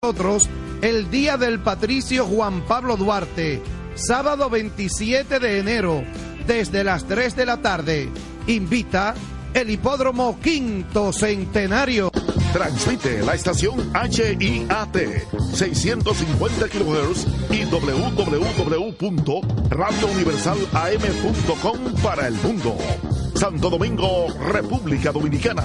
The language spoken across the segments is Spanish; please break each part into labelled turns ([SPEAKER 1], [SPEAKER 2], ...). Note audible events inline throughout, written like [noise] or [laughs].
[SPEAKER 1] nosotros el Día del Patricio Juan Pablo Duarte, sábado 27 de enero, desde las 3 de la tarde. Invita el Hipódromo Quinto Centenario.
[SPEAKER 2] Transmite la estación HIAT 650 kHz y www.radiouniversalam.com para el mundo. Santo Domingo, República Dominicana.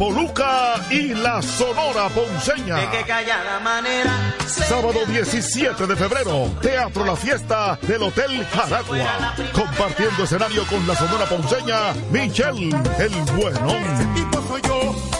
[SPEAKER 2] Papo Luca y la Sonora Ponceña. Sábado 17 de febrero, Teatro La Fiesta del Hotel Jaragua. Compartiendo escenario con la Sonora Ponceña, Michelle el Buenón.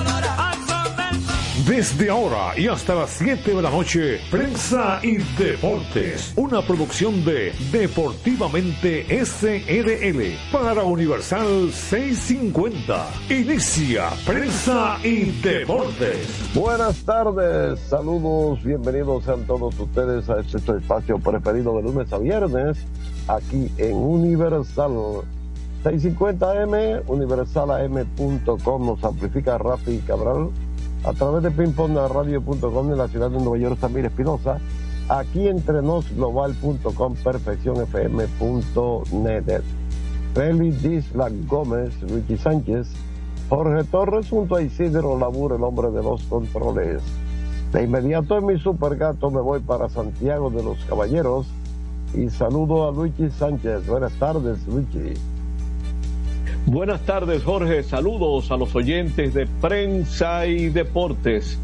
[SPEAKER 3] Desde ahora y hasta las 7 de la noche, Prensa y Deportes, una producción de Deportivamente SRL para Universal 650. Inicia Prensa y Deportes.
[SPEAKER 4] Buenas tardes, saludos, bienvenidos sean todos ustedes a este espacio preferido de lunes a viernes, aquí en Universal 650M, universalam.com, nos amplifica Rafi Cabral a través de pingpongradio.com en la ciudad de Nueva York, Samir Espinosa, aquí entre nosglobal.com, perfeccionfm.net. Félix Disla Gómez, Ricky Sánchez, Jorge Torres junto a Isidro Labur, el hombre de los controles. De inmediato en mi supergato me voy para Santiago de los Caballeros y saludo a Luigi Sánchez. Buenas tardes, Luigi.
[SPEAKER 5] Buenas tardes, Jorge. Saludos a los oyentes de prensa y deportes.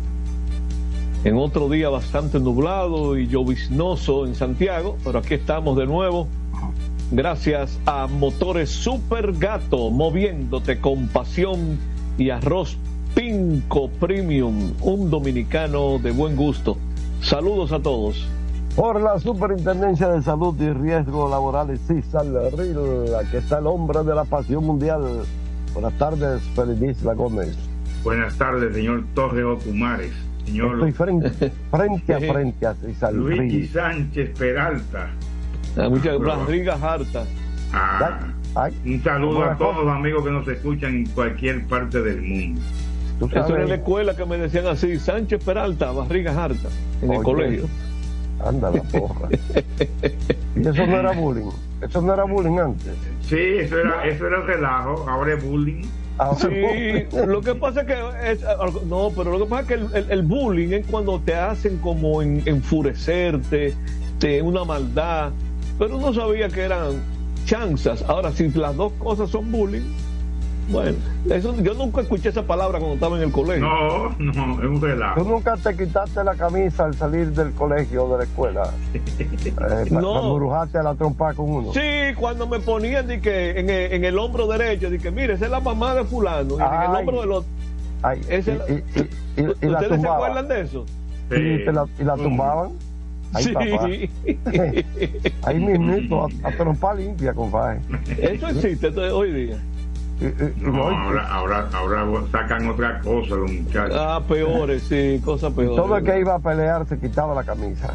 [SPEAKER 5] En otro día bastante nublado y lloviznoso en Santiago, pero aquí estamos de nuevo. Gracias a Motores Super Gato, moviéndote con pasión y arroz Pinco Premium, un dominicano de buen gusto. Saludos a todos.
[SPEAKER 4] Por la Superintendencia de Salud y Riesgos Laborales, César Ril, aquí está el hombre de la pasión mundial. Buenas tardes, Feliz La Gómez.
[SPEAKER 6] Buenas tardes, señor Torre Ocumares. Señor
[SPEAKER 4] Estoy frente, frente a [laughs] frente a César
[SPEAKER 6] Luigi
[SPEAKER 4] Ril.
[SPEAKER 6] Sánchez Peralta.
[SPEAKER 5] Muchas gracias, Harta.
[SPEAKER 6] Ah,
[SPEAKER 4] Ay,
[SPEAKER 6] un saludo
[SPEAKER 4] ¿cómo
[SPEAKER 6] a todos los amigos que nos escuchan en cualquier parte del mundo.
[SPEAKER 5] Eso era en la escuela que me decían así, Sánchez Peralta, barriga harta, en el colegio.
[SPEAKER 4] Anda la porra. y eso no era bullying. Eso no era bullying antes.
[SPEAKER 6] Sí, eso era, eso era relajo, ahora es bullying.
[SPEAKER 4] Ahora-
[SPEAKER 5] Sí, lo que pasa es que es, no, pero lo que pasa es que el, el- el bullying es cuando te hacen como en- enfurecerte, te, una maldad, pero uno sabía que eran chanzas. Ahora, si las dos cosas son bullying, bueno, eso yo nunca escuché esa palabra cuando estaba en el colegio.
[SPEAKER 6] No, no, es un
[SPEAKER 4] Tú
[SPEAKER 6] relajo.
[SPEAKER 4] nunca te quitaste la camisa al salir del colegio o de la escuela. [laughs] Eh,
[SPEAKER 5] No.
[SPEAKER 4] A la trompa con uno.
[SPEAKER 5] Sí, cuando me ponían de que en, el, en el hombro derecho, de que mire, esa es la mamá de fulano, y en el hombro del otro.
[SPEAKER 4] Ay,
[SPEAKER 5] Ese-
[SPEAKER 4] y, y- y- y- y la
[SPEAKER 5] ¿Ustedes se acuerdan de eso?
[SPEAKER 4] Sí, te la- y la
[SPEAKER 6] ¿Cómo?
[SPEAKER 4] tumbaban. Ay,
[SPEAKER 5] sí.
[SPEAKER 4] papá. [laughs] Ahí mismito, a, a trompa limpia, compadre.
[SPEAKER 5] Eso existe entonces, hoy día.
[SPEAKER 6] No,
[SPEAKER 4] no, y-
[SPEAKER 6] ahora, ahora, ahora sacan otra cosa los muchachos.
[SPEAKER 5] Ah, peores, sí, cosas peores.
[SPEAKER 4] todo el que iba a pelear se quitaba la camisa.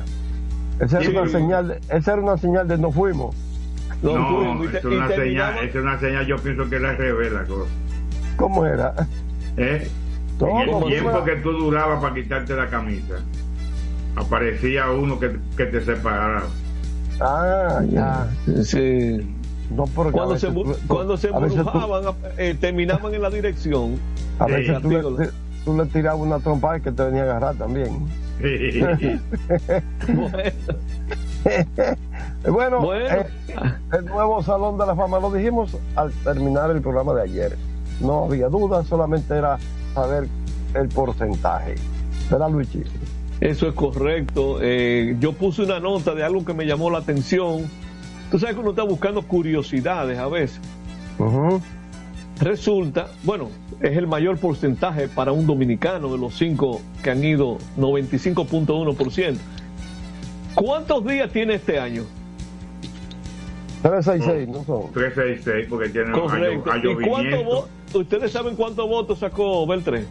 [SPEAKER 4] Esa era,
[SPEAKER 6] Sí.
[SPEAKER 4] una señal de, esa era una señal de no fuimos.
[SPEAKER 5] No,
[SPEAKER 6] es una señal, es una señal, yo pienso que la revela cosa.
[SPEAKER 4] ¿Cómo era?
[SPEAKER 6] ¿Eh?
[SPEAKER 4] Todo,
[SPEAKER 6] en el
[SPEAKER 4] ¿cómo
[SPEAKER 6] tiempo
[SPEAKER 4] era?
[SPEAKER 6] que tú durabas para quitarte la camisa, aparecía uno que, que te separaba.
[SPEAKER 4] Ah, ya.
[SPEAKER 5] Sí.
[SPEAKER 4] No,
[SPEAKER 5] Cuando se,
[SPEAKER 4] veces tú-
[SPEAKER 5] cuando se
[SPEAKER 4] veces tú-
[SPEAKER 5] embrujaban, eh, terminaban en la dirección.
[SPEAKER 4] A veces tú,
[SPEAKER 5] Digo,
[SPEAKER 4] le, tú le tirabas una trompa y que te venía a agarrar también. [laughs]
[SPEAKER 5] Bueno.
[SPEAKER 4] bueno, eh, el nuevo Salón de la Fama lo dijimos al terminar el programa de ayer. No había duda, solamente era saber el porcentaje. ¿Verdad, Luigi?
[SPEAKER 5] Eso es correcto. Eh, yo puse una nota de algo que me llamó la atención. Tú sabes que uno está buscando curiosidades a veces. Resulta, bueno, es el mayor porcentaje para un dominicano de los cinco que han ido, 95.1%. ¿Cuántos días tiene este año?
[SPEAKER 4] 366, no son.
[SPEAKER 6] 366, porque tiene
[SPEAKER 5] Correcto. ¿Y cuánto ¿Ustedes saben cuántos votos sacó Beltré?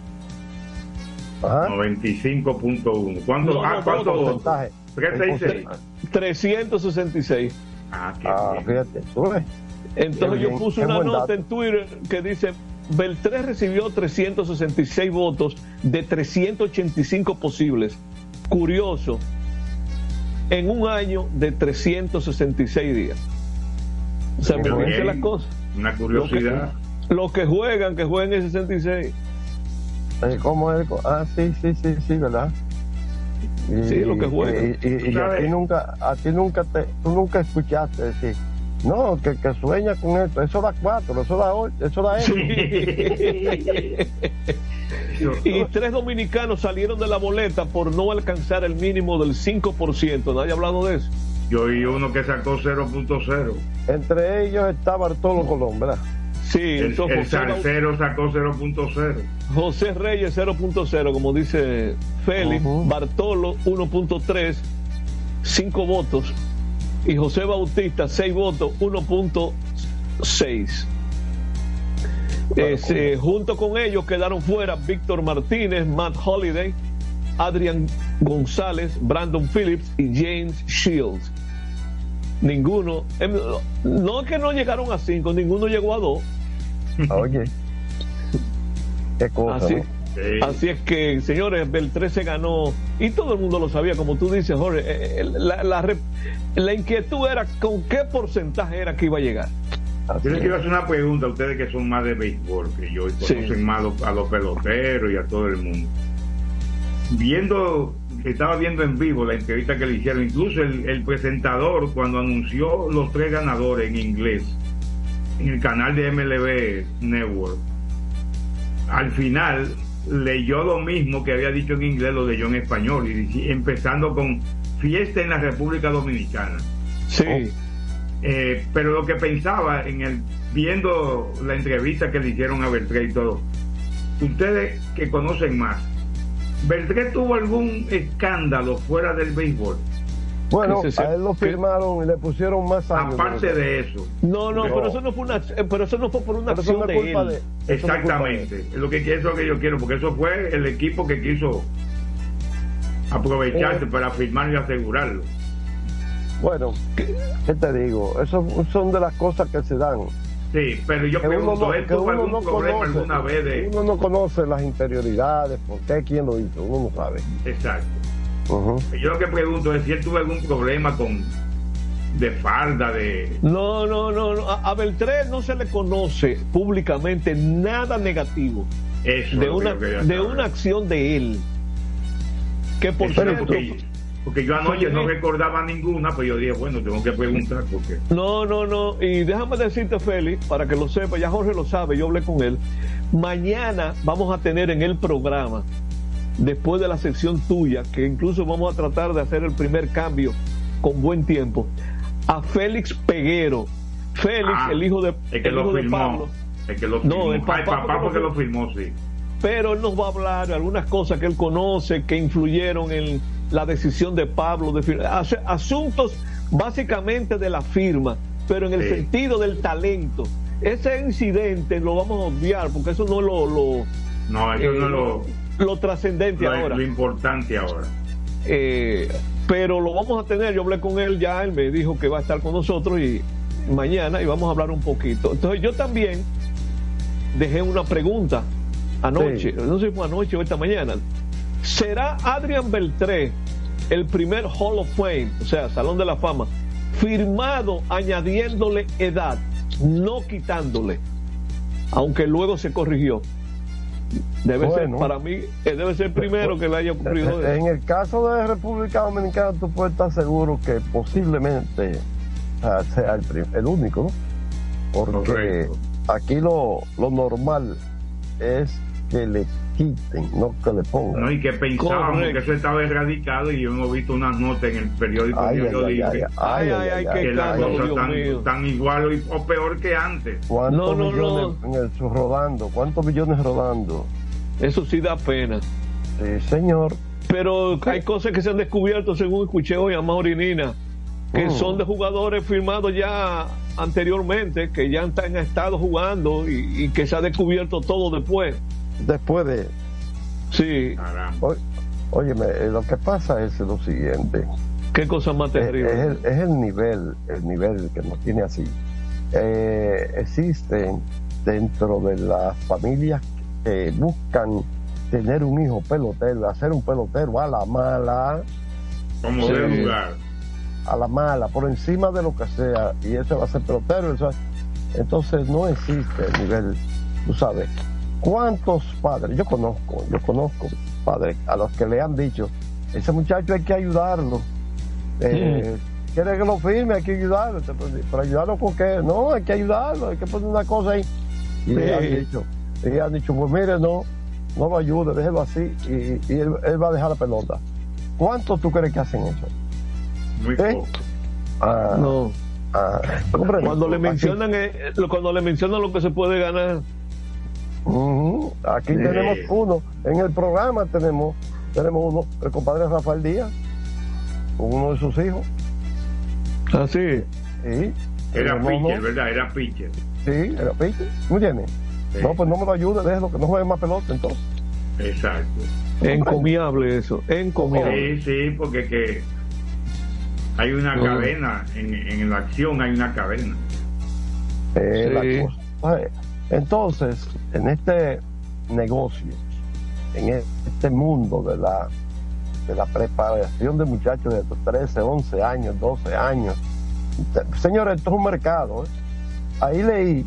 [SPEAKER 6] 95.1. ¿Cuánto,
[SPEAKER 4] no,
[SPEAKER 6] ah, ¿cuánto votos? 366.
[SPEAKER 5] 366.
[SPEAKER 6] Ah, qué ah
[SPEAKER 4] fíjate,
[SPEAKER 5] Entonces yo puse una nota en Twitter que dice, Beltré recibió 366 votos de 385 posibles. Curioso, en un año de 366 días. O sea, me dice las cosas.
[SPEAKER 6] Una curiosidad.
[SPEAKER 5] Los que, juegan, que jueguen el 66.
[SPEAKER 4] Eh, ¿Cómo es? Ah, sí, sí, sí, sí, ¿verdad?
[SPEAKER 5] Sí, lo que juegan.
[SPEAKER 4] Y, a ti nunca, a ti nunca te, tú nunca escuchaste decir, no, que, que sueña con esto, eso da cuatro, eso da ocho, eso da eso. [laughs]
[SPEAKER 5] y tres dominicanos salieron de la boleta por no alcanzar el mínimo del 5%. ¿Nadie ha hablado de eso?
[SPEAKER 6] Yo vi uno que sacó 0.0.
[SPEAKER 4] Entre ellos está Bartolo Colón, ¿verdad?
[SPEAKER 5] Sí,
[SPEAKER 6] el, el sacó 0.0.
[SPEAKER 5] José Reyes 0.0, como dice Félix. Bartolo 1.3, 5 votos. Y José Bautista 6 votos, 1.6. Eh, junto con ellos quedaron fuera Víctor Martínez, Matt Holiday, Adrian González, Brandon Phillips y James Shields. Ninguno, em, no es que no llegaron a cinco, ninguno llegó a dos.
[SPEAKER 4] Oye, qué cosa.
[SPEAKER 5] Así, es que, señores, Beltré se ganó y todo el mundo lo sabía, como tú dices, Jorge. Eh, eh, la, la, inquietud era con qué porcentaje era que iba a llegar.
[SPEAKER 6] Yo les quiero hacer una pregunta a ustedes que son más de béisbol que yo y conocen más a los peloteros y a todo el mundo. Viendo estaba viendo en vivo la entrevista que le hicieron, incluso el, presentador cuando anunció los tres ganadores en inglés en el canal de MLB Network, al final leyó lo mismo que había dicho en inglés, lo leyó en español, y empezando con fiesta en la República Dominicana.
[SPEAKER 5] Sí.
[SPEAKER 6] Eh, pero lo que pensaba en el viendo la entrevista que le hicieron a Beltré y todo, ustedes que conocen más, ¿Beltré tuvo algún escándalo fuera del béisbol?
[SPEAKER 4] Bueno, a él lo firmaron y le pusieron más
[SPEAKER 6] años. Aparte de eso.
[SPEAKER 5] No, no, pero eso no fue una, eh, pero eso no fue por una acción de él.
[SPEAKER 6] Exactamente. Es lo que es lo que yo quiero, porque eso fue el equipo que quiso aprovecharse eh. para firmar y asegurarlo.
[SPEAKER 4] Bueno, ¿qué te digo? Eso son de las cosas que se dan.
[SPEAKER 6] Sí, pero yo pregunto, no, ¿él algún problema alguna vez de...?
[SPEAKER 4] Uno no conoce las interioridades, por qué, quién lo hizo, uno no sabe.
[SPEAKER 6] Exacto. Yo lo que pregunto es si él tuvo algún problema con de falda, de...
[SPEAKER 5] No, no, no, no. A, Beltré no se le conoce públicamente nada negativo
[SPEAKER 6] Eso
[SPEAKER 5] de, una, de una acción de él. Que por cierto...
[SPEAKER 6] Porque yo anoche no recordaba ninguna, pero yo dije, bueno, tengo que preguntar porque.
[SPEAKER 5] No, no, no. Y déjame decirte, Félix, para que lo sepa, ya Jorge lo sabe, yo hablé con él. Mañana vamos a tener en el programa, después de la sección tuya, que incluso vamos a tratar de hacer el primer cambio con buen tiempo, a Félix Peguero. Félix, ah, el hijo de,
[SPEAKER 6] el que lo
[SPEAKER 5] hijo
[SPEAKER 6] de Pablo. El que lo
[SPEAKER 5] No,
[SPEAKER 6] el papá, porque lo firmó, sí.
[SPEAKER 5] Pero él nos va a hablar de algunas cosas que él conoce, que influyeron en la decisión de Pablo de. Asuntos básicamente de la firma, pero en el sentido del talento. Ese incidente lo vamos a obviar porque eso no lo, lo
[SPEAKER 6] no, eso no lo,
[SPEAKER 5] lo trascendente ahora.
[SPEAKER 6] Lo importante ahora.
[SPEAKER 5] Eh, pero lo vamos a tener. Yo hablé con él ya, él me dijo que va a estar con nosotros y mañana y vamos a hablar un poquito. Entonces yo también dejé una pregunta anoche, no sé si fue anoche o esta mañana. ¿Será Adrian Beltré el primer Hall of Fame, o sea, Salón de la Fama, firmado añadiéndole edad, no quitándole, aunque luego se corrigió? Debe ser, para mí, eh, debe ser el primero que le haya ocurrido.
[SPEAKER 4] En el caso de República Dominicana, tú puedes estar seguro que posiblemente sea el, único, porque aquí lo, lo normal es que le quiten, no que le pongan.
[SPEAKER 6] No, y que pensábamos que eso estaba erradicado y hemos visto unas notas en el periódico
[SPEAKER 4] Ay, ay, ay,
[SPEAKER 6] Libre
[SPEAKER 4] ay, ay, ay,
[SPEAKER 6] que las cosas están, están igual o, peor que antes.
[SPEAKER 4] ¿Cuántos
[SPEAKER 5] No, no,
[SPEAKER 4] millones
[SPEAKER 5] no.
[SPEAKER 4] en el sur rodando? ¿Cuántos millones rodando?
[SPEAKER 5] Eso sí da pena.
[SPEAKER 4] Sí, señor.
[SPEAKER 5] Pero hay cosas que se han descubierto, según escuché hoy a Maurinina, que
[SPEAKER 4] Mm.
[SPEAKER 5] son de jugadores firmados ya anteriormente, que ya han, han estado jugando y, y que se ha descubierto todo después.
[SPEAKER 4] Después de,
[SPEAKER 5] Sí,
[SPEAKER 4] o- óyeme, eh, lo que pasa es lo siguiente.
[SPEAKER 5] qué cosa más
[SPEAKER 4] Es,
[SPEAKER 5] terrible.
[SPEAKER 4] es el, es el nivel, el nivel que nos tiene así. Eh, existen dentro de las familias que buscan tener un hijo pelotero, hacer un pelotero a la mala,
[SPEAKER 6] Como
[SPEAKER 5] Sí.
[SPEAKER 6] debe jugar.
[SPEAKER 4] a la mala, por encima de lo que sea, y ese va a ser pelotero. eso- entonces no existe el nivel, tú sabes. ¿Cuántos padres? Yo conozco, yo conozco padres a los que le han dicho, ese muchacho hay que ayudarlo. Eh, ¿Quiere que lo firme? Hay que ayudarlo. ¿Pero ayudarlo con qué? No, hay que ayudarlo, hay que poner una cosa ahí. Y le han dicho, y han dicho, pues mire, no, no lo ayude, déjelo así, y, y él, él va a dejar la pelota. ¿Cuántos tú crees que hacen eso?
[SPEAKER 6] Muy
[SPEAKER 4] ¿Eh?
[SPEAKER 6] poco.
[SPEAKER 4] Ah,
[SPEAKER 5] No.
[SPEAKER 4] ah.
[SPEAKER 5] Cuando le mencionan eh, cuando le mencionan lo que se puede ganar,
[SPEAKER 4] Ujú, Aquí
[SPEAKER 6] Sí.
[SPEAKER 4] tenemos uno, en el programa tenemos, tenemos uno, el compadre Rafael Díaz, con uno de sus hijos.
[SPEAKER 5] así.
[SPEAKER 4] Sí,
[SPEAKER 6] Era pitcher, ¿verdad? Era pitcher.
[SPEAKER 4] Sí, era pitcher. ¿Me entiendes?
[SPEAKER 6] Sí.
[SPEAKER 4] No, pues no me lo ayude, déjelo, que no juegue más pelota entonces.
[SPEAKER 6] Exacto.
[SPEAKER 5] Encomiable eso, encomiable.
[SPEAKER 6] Sí, sí, porque que hay una
[SPEAKER 5] No.
[SPEAKER 6] cadena, en, en la acción hay una cadena.
[SPEAKER 4] Es
[SPEAKER 5] Sí.
[SPEAKER 4] la cosa. Entonces, en este negocio, en este mundo de la, de la preparación de muchachos de 13, 11 años, 12 años, señores, esto es un mercado. ¿eh? Ahí leí,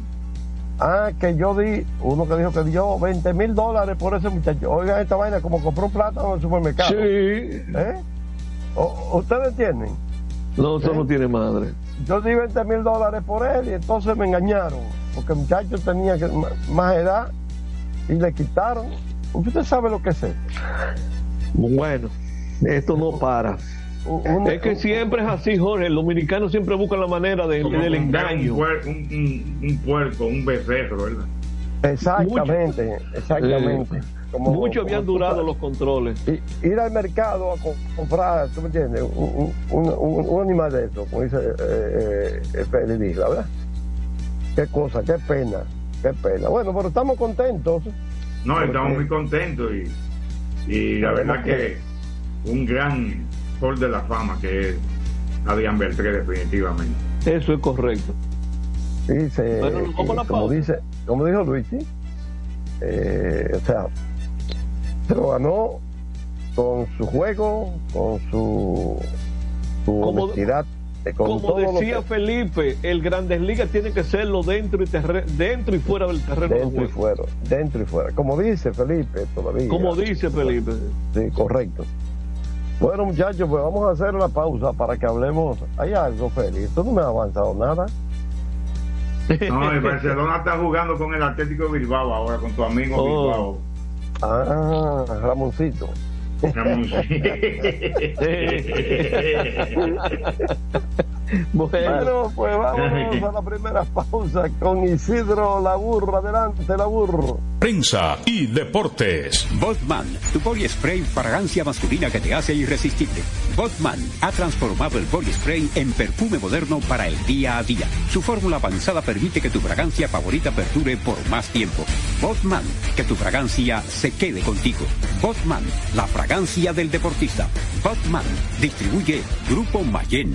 [SPEAKER 4] ah, que yo di, uno que dijo que dio 20 mil dólares por ese muchacho. Oigan esta vaina, como compró un plátano en el supermercado.
[SPEAKER 5] Sí,
[SPEAKER 4] ¿Eh? ¿Ustedes entienden?
[SPEAKER 5] no, eso
[SPEAKER 4] ¿Eh?
[SPEAKER 5] no tiene madre.
[SPEAKER 4] Yo di 20 mil dólares por él y entonces me engañaron, porque el muchacho tenía más edad y le quitaron. Usted sabe lo que es eso.
[SPEAKER 5] Bueno, esto no para.
[SPEAKER 4] Un- un-
[SPEAKER 5] Es que siempre es así, Jorge. El dominicano siempre busca la manera de- del engaño.
[SPEAKER 6] Un, puer- un, un- un puerco, un becerro, ¿verdad?
[SPEAKER 4] Exactamente, exactamente. Como-
[SPEAKER 5] Muchos habían durado los controles.
[SPEAKER 4] Y- ir al mercado a co- comprar, ¿tú me entiendes? Un, un- un- un animal de eso, como dice eh, eh, Félix Isla, ¿verdad? Qué cosa, qué pena, qué pena. Bueno, pero estamos contentos.
[SPEAKER 6] No,
[SPEAKER 4] Porque-
[SPEAKER 6] estamos muy contentos y, y la verdad que un gran hall de la fama que es Adrián Beltré definitivamente.
[SPEAKER 5] Eso es correcto.
[SPEAKER 4] Dice,
[SPEAKER 5] Bueno, nos vamos a la
[SPEAKER 4] como
[SPEAKER 5] pausa.
[SPEAKER 4] dice, como dijo Luigi, eh, o sea, se lo ganó con su juego, con su, su
[SPEAKER 5] Como-
[SPEAKER 4] honestidad, eh, con
[SPEAKER 5] Como decía
[SPEAKER 4] que-
[SPEAKER 5] Felipe, el Grandes Ligas tiene que serlo dentro y, terre- dentro y fuera del terreno de
[SPEAKER 4] dentro y fuera, dentro y fuera. Como dice Felipe todavía.
[SPEAKER 5] Como dice Felipe.
[SPEAKER 4] Sí, correcto. Bueno, muchachos, pues vamos a hacer la pausa para que hablemos. Hay algo, Félix. Tú no me has avanzado nada.
[SPEAKER 6] No, el Barcelona está jugando con el Atlético de Bilbao ahora, con tu amigo
[SPEAKER 5] Oh.
[SPEAKER 6] Bilbao.
[SPEAKER 4] Ah, Ramoncito. [laughs]
[SPEAKER 6] Ramón, sí. [laughs]
[SPEAKER 5] Bueno,
[SPEAKER 4] Bueno, pues vamos [laughs] a la primera pausa con Isidro Laburro. Adelante, Laburro.
[SPEAKER 2] Prensa y deportes.
[SPEAKER 7] Botman, tu body spray fragancia masculina que te hace irresistible. Botman ha transformado el body spray en perfume moderno para el día a día. Su fórmula avanzada permite que tu fragancia favorita perdure por más tiempo. Botman, que tu fragancia se quede contigo. Botman, la fragancia del deportista. Botman, distribuye Grupo Mayen.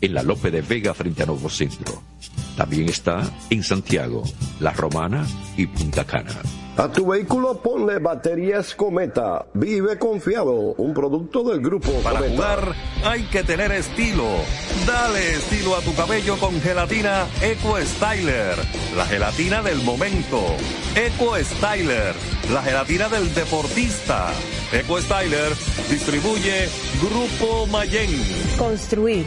[SPEAKER 8] en la Lope de Vega frente a Nuevo Centro. También está en Santiago, La Romana y Punta Cana.
[SPEAKER 4] A tu vehículo ponle baterías Cometa. Vive confiado. Un producto del grupo
[SPEAKER 9] Para
[SPEAKER 4] Cometa.
[SPEAKER 9] jugar hay que tener estilo. Dale estilo a tu cabello con gelatina Eco Styler. La gelatina del momento. Eco Styler. La gelatina del deportista. Eco Styler distribuye Grupo Mayen.
[SPEAKER 10] Construir,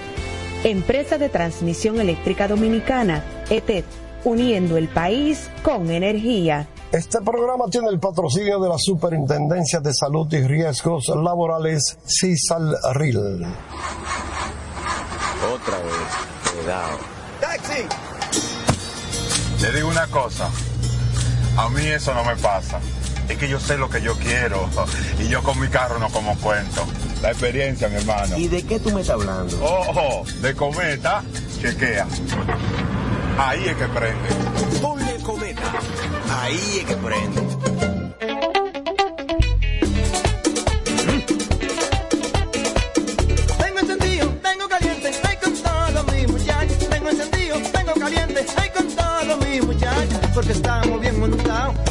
[SPEAKER 10] Empresa de Transmisión Eléctrica Dominicana, ETED, uniendo el país con energía.
[SPEAKER 4] Este programa tiene el patrocinio de la Superintendencia de Salud y Riesgos Laborales, CISALRIL.
[SPEAKER 11] Otra vez, cuidado.
[SPEAKER 12] ¡Taxi! Le digo una cosa. A mí eso no me pasa. Es que yo sé lo que yo quiero. [laughs] Y yo con mi carro no como cuento. La experiencia, mi hermano.
[SPEAKER 11] ¿Y de qué tú me estás hablando?
[SPEAKER 12] Ojo, de cometa, chequea. Ahí es que prende.
[SPEAKER 11] Ponle cometa. Ahí es que prende.
[SPEAKER 13] Porque estamos bien montados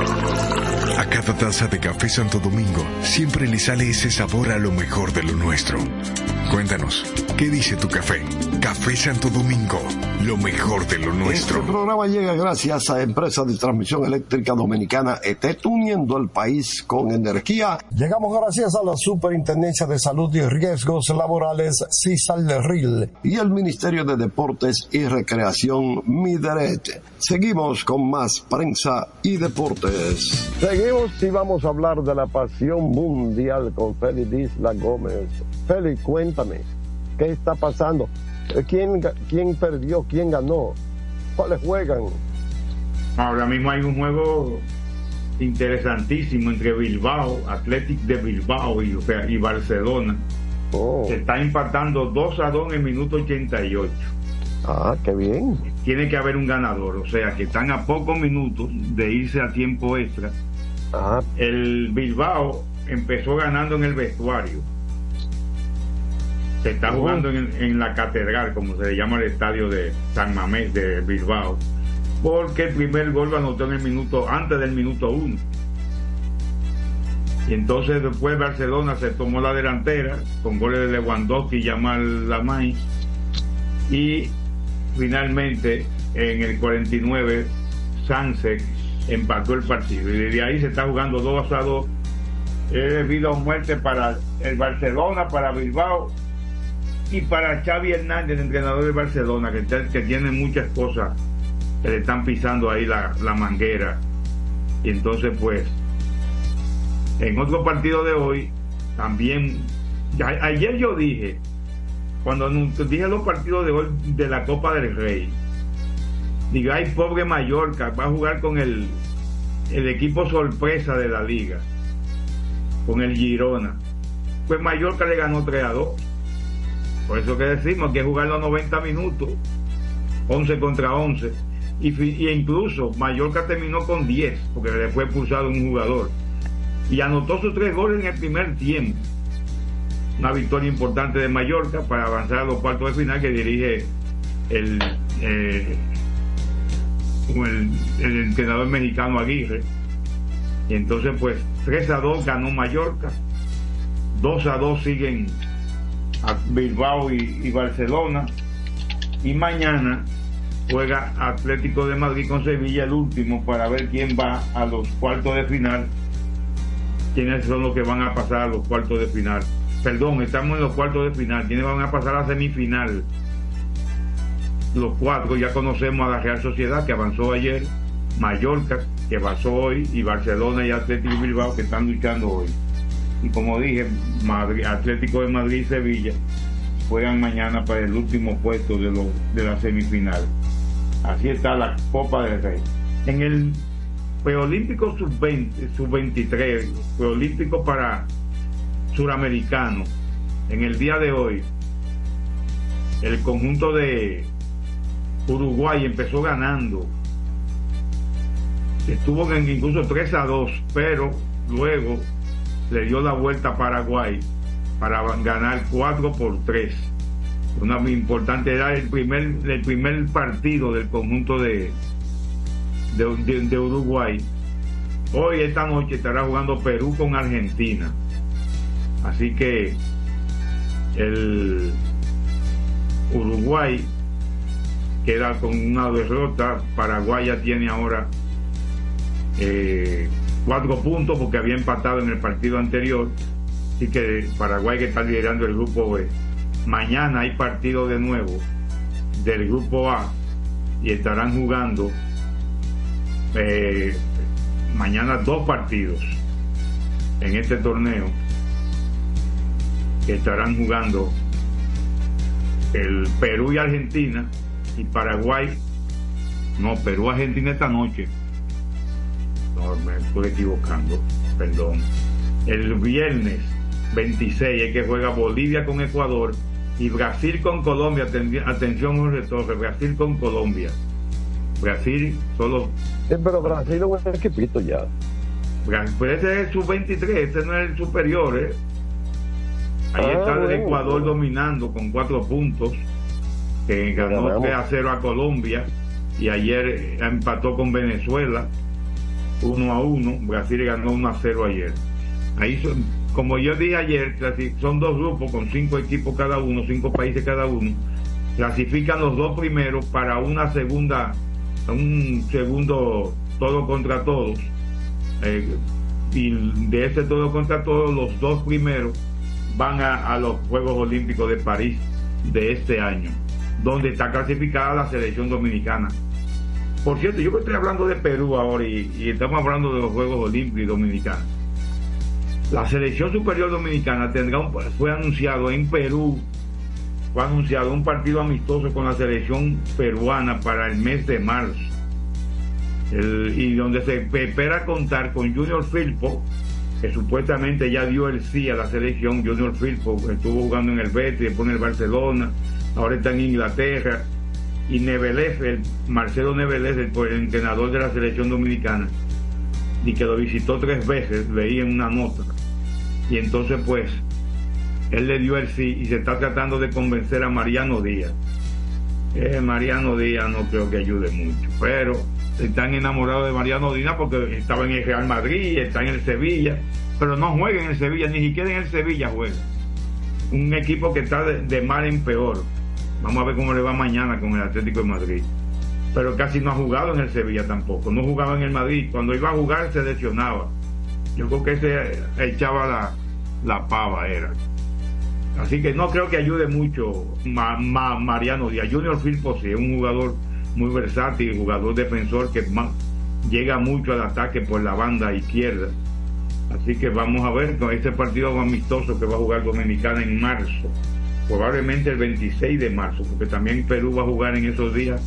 [SPEAKER 14] A cada taza de café Santo Domingo siempre le sale ese sabor a lo mejor de lo nuestro. Cuéntanos, ¿qué dice tu café? Café Santo Domingo, lo mejor de lo nuestro.
[SPEAKER 4] Este programa llega gracias a Empresa de Transmisión Eléctrica Dominicana ETET, uniendo el país con energía. Llegamos gracias a la Superintendencia de Salud y Riesgos Laborales, CISALRIL, y el Ministerio de Deportes y Recreación, MIDERET. Seguimos con más prensa y deportes. Seguimos y vamos a hablar de la pasión mundial con Félix Isla Gómez. Félix, cuéntame, ¿qué está pasando? ¿Quién, ¿Quién perdió? ¿Quién ganó? ¿Cuáles juegan?
[SPEAKER 6] Ahora mismo hay un juego interesantísimo entre Bilbao, Athletic de Bilbao y, o sea, y Barcelona. Se está empatando 2 a 2 en el minuto 88.
[SPEAKER 4] Ah, qué bien.
[SPEAKER 6] Tiene que haber un ganador, o sea que están a pocos minutos de irse a tiempo extra.
[SPEAKER 4] Ah.
[SPEAKER 6] El Bilbao empezó ganando en el vestuario. Se está
[SPEAKER 4] Oh.
[SPEAKER 6] jugando en, en la catedral, como se le llama el estadio de San Mamés de Bilbao, porque el primer gol lo anotó en el minuto, antes del minuto uno. Y entonces después Barcelona se tomó la delantera con goles de Lewandowski y Yamal Lamay. Y finalmente en el 49 Sánchez empató el partido. Y desde ahí se está jugando 2 a 2. Es vida o muerte para el Barcelona, para Bilbao y para Xavi Hernández, el entrenador de Barcelona, que, tiene muchas cosas que le están pisando ahí la, la manguera. Y entonces, pues, en otro partido de hoy, también ayer yo dije, cuando dije los partidos de hoy de la Copa del Rey, digo, ay, pobre Mallorca, va a jugar con el, el equipo sorpresa de la liga, con el Girona. Pues Mallorca le ganó 3 a 2. Por eso que decimos que jugar los 90 minutos, 11 contra 11. Y, y incluso Mallorca terminó con 10, porque le fue expulsado un jugador. Y anotó sus tres goles en el primer tiempo. Una victoria importante de Mallorca para avanzar a los cuartos de final que dirige el, eh, el, el entrenador mexicano Aguirre. Y entonces, pues, 3 a 2 ganó Mallorca. 2 a 2 siguen Bilbao y, Barcelona. Y mañana juega Atlético de Madrid con Sevilla el último para ver quién va a los cuartos de final. Quiénes son los que van a pasar a los cuartos de final. Perdón, estamos en los cuartos de final. ¿Quiénes van a pasar a semifinal? Los cuatro ya conocemos a la Real Sociedad que avanzó ayer, Mallorca que avanzó hoy y Barcelona y Atlético Bilbao que están luchando hoy. Y como dije, Madrid- Atlético de Madrid y Sevilla juegan mañana para el último puesto de, los de la semifinal. Así está la Copa del Rey. En el preolímpico sub-20, sub-23, preolímpico para suramericano, en el día de hoy, el conjunto de Uruguay empezó ganando. Estuvo en incluso 3 a 2, pero luego le dio la vuelta a Paraguay para ganar 4 por 3. Una muy importante era el primer, el primer partido del conjunto de, de, de- Uruguay. Hoy, esta noche, estará jugando Perú con Argentina. Así que el Uruguay queda con una derrota. Paraguay ya tiene ahora eh, cuatro puntos porque había empatado en el partido anterior. Así que Paraguay que está liderando el grupo B. Mañana hay partido de nuevo del grupo A y estarán jugando eh, mañana dos partidos en este torneo que estarán jugando el Perú y Argentina y Paraguay no Perú Argentina esta noche no me estoy equivocando perdón el viernes 26 es que juega Bolivia con Ecuador y Brasil con Colombia Aten- atención Jorge Torres Brasil con Colombia Brasil solo
[SPEAKER 4] Sí, pero Brasil es un equipito ya.
[SPEAKER 6] Pues ese es el sub-23, ese no es el superior, ¿eh? Ahí
[SPEAKER 4] Ah,
[SPEAKER 6] está el
[SPEAKER 4] bueno.
[SPEAKER 6] Ecuador dominando con cuatro puntos, que ganó
[SPEAKER 4] Ganamos.
[SPEAKER 6] 3 a 0 a Colombia y ayer empató con Venezuela 1 a 1. Brasil ganó 1 a 0 ayer. Ahí son, como yo dije ayer, son dos grupos con cinco equipos cada uno, cinco países cada uno. Clasifican los dos primeros para una segunda, un segundo todo contra todos. Eh, y de ese todo contra todos, los dos primeros van a los Juegos Olímpicos de París de este año, donde está clasificada la selección dominicana. Por cierto, yo que estoy hablando de Perú ahora y, estamos hablando de los Juegos Olímpicos dominicanos. La selección superior dominicana tendrá un, fue anunciado en Perú, fue anunciado un partido amistoso con la selección peruana para el mes de marzo. Y donde se espera contar con Junior Firpo, que supuestamente ya dio el sí a la selección. Junior Firpo estuvo jugando en el Betis, después en el Barcelona, ahora está en Inglaterra. Y Nevelez, el Marcelo Nevelez, el, el entrenador de la selección dominicana, y que lo visitó tres veces, leí en una nota. Y entonces, pues, él le dio el sí y se está tratando de convencer a Mariano Díaz. Eh, Mariano Díaz no creo que ayude mucho, pero están enamorados de Mariano Díaz porque estaba en el Real Madrid, está en el Sevilla, pero no juega en el Sevilla, ni siquiera en el Sevilla juega. Un equipo que está de, de mal en peor. Vamos a ver cómo le va mañana con el Atlético de Madrid. Pero casi no ha jugado en el Sevilla tampoco. No jugaba en el Madrid. Cuando iba a jugar se lesionaba. Yo creo que ese echaba la, la pava, era. Así que no creo que ayude mucho Ma- Ma- Mariano Díaz. Junior Firpo sí es un jugador muy versátil, jugador defensor que llega mucho al ataque por la banda izquierda. Así que vamos a ver con este partido amistoso que va a jugar Dominicana en marzo, probablemente el 26 de marzo, porque también Perú va a jugar en esos días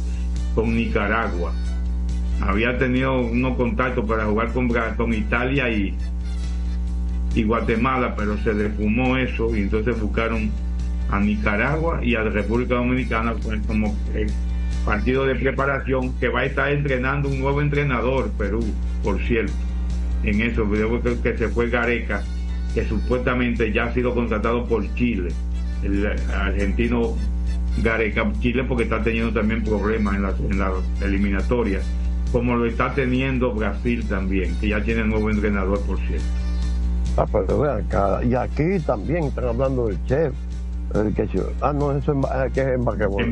[SPEAKER 6] con Nicaragua. Había tenido unos contactos para jugar con, con Italia y, y Guatemala, pero se defumó eso y entonces buscaron a Nicaragua y a la República Dominicana pues, como el partido de preparación que va a estar entrenando un nuevo entrenador, Perú, por cierto. En eso, creo que se fue Gareca, que supuestamente ya ha sido contratado por Chile, el argentino Gareca, Chile porque está teniendo también problemas en la, en la eliminatoria, como lo está teniendo Brasil también, que ya tiene nuevo entrenador, por cierto.
[SPEAKER 4] Ah, pero vean y aquí también están hablando del chef. El que, ah, no, eso es, que es en basquetbol.
[SPEAKER 6] En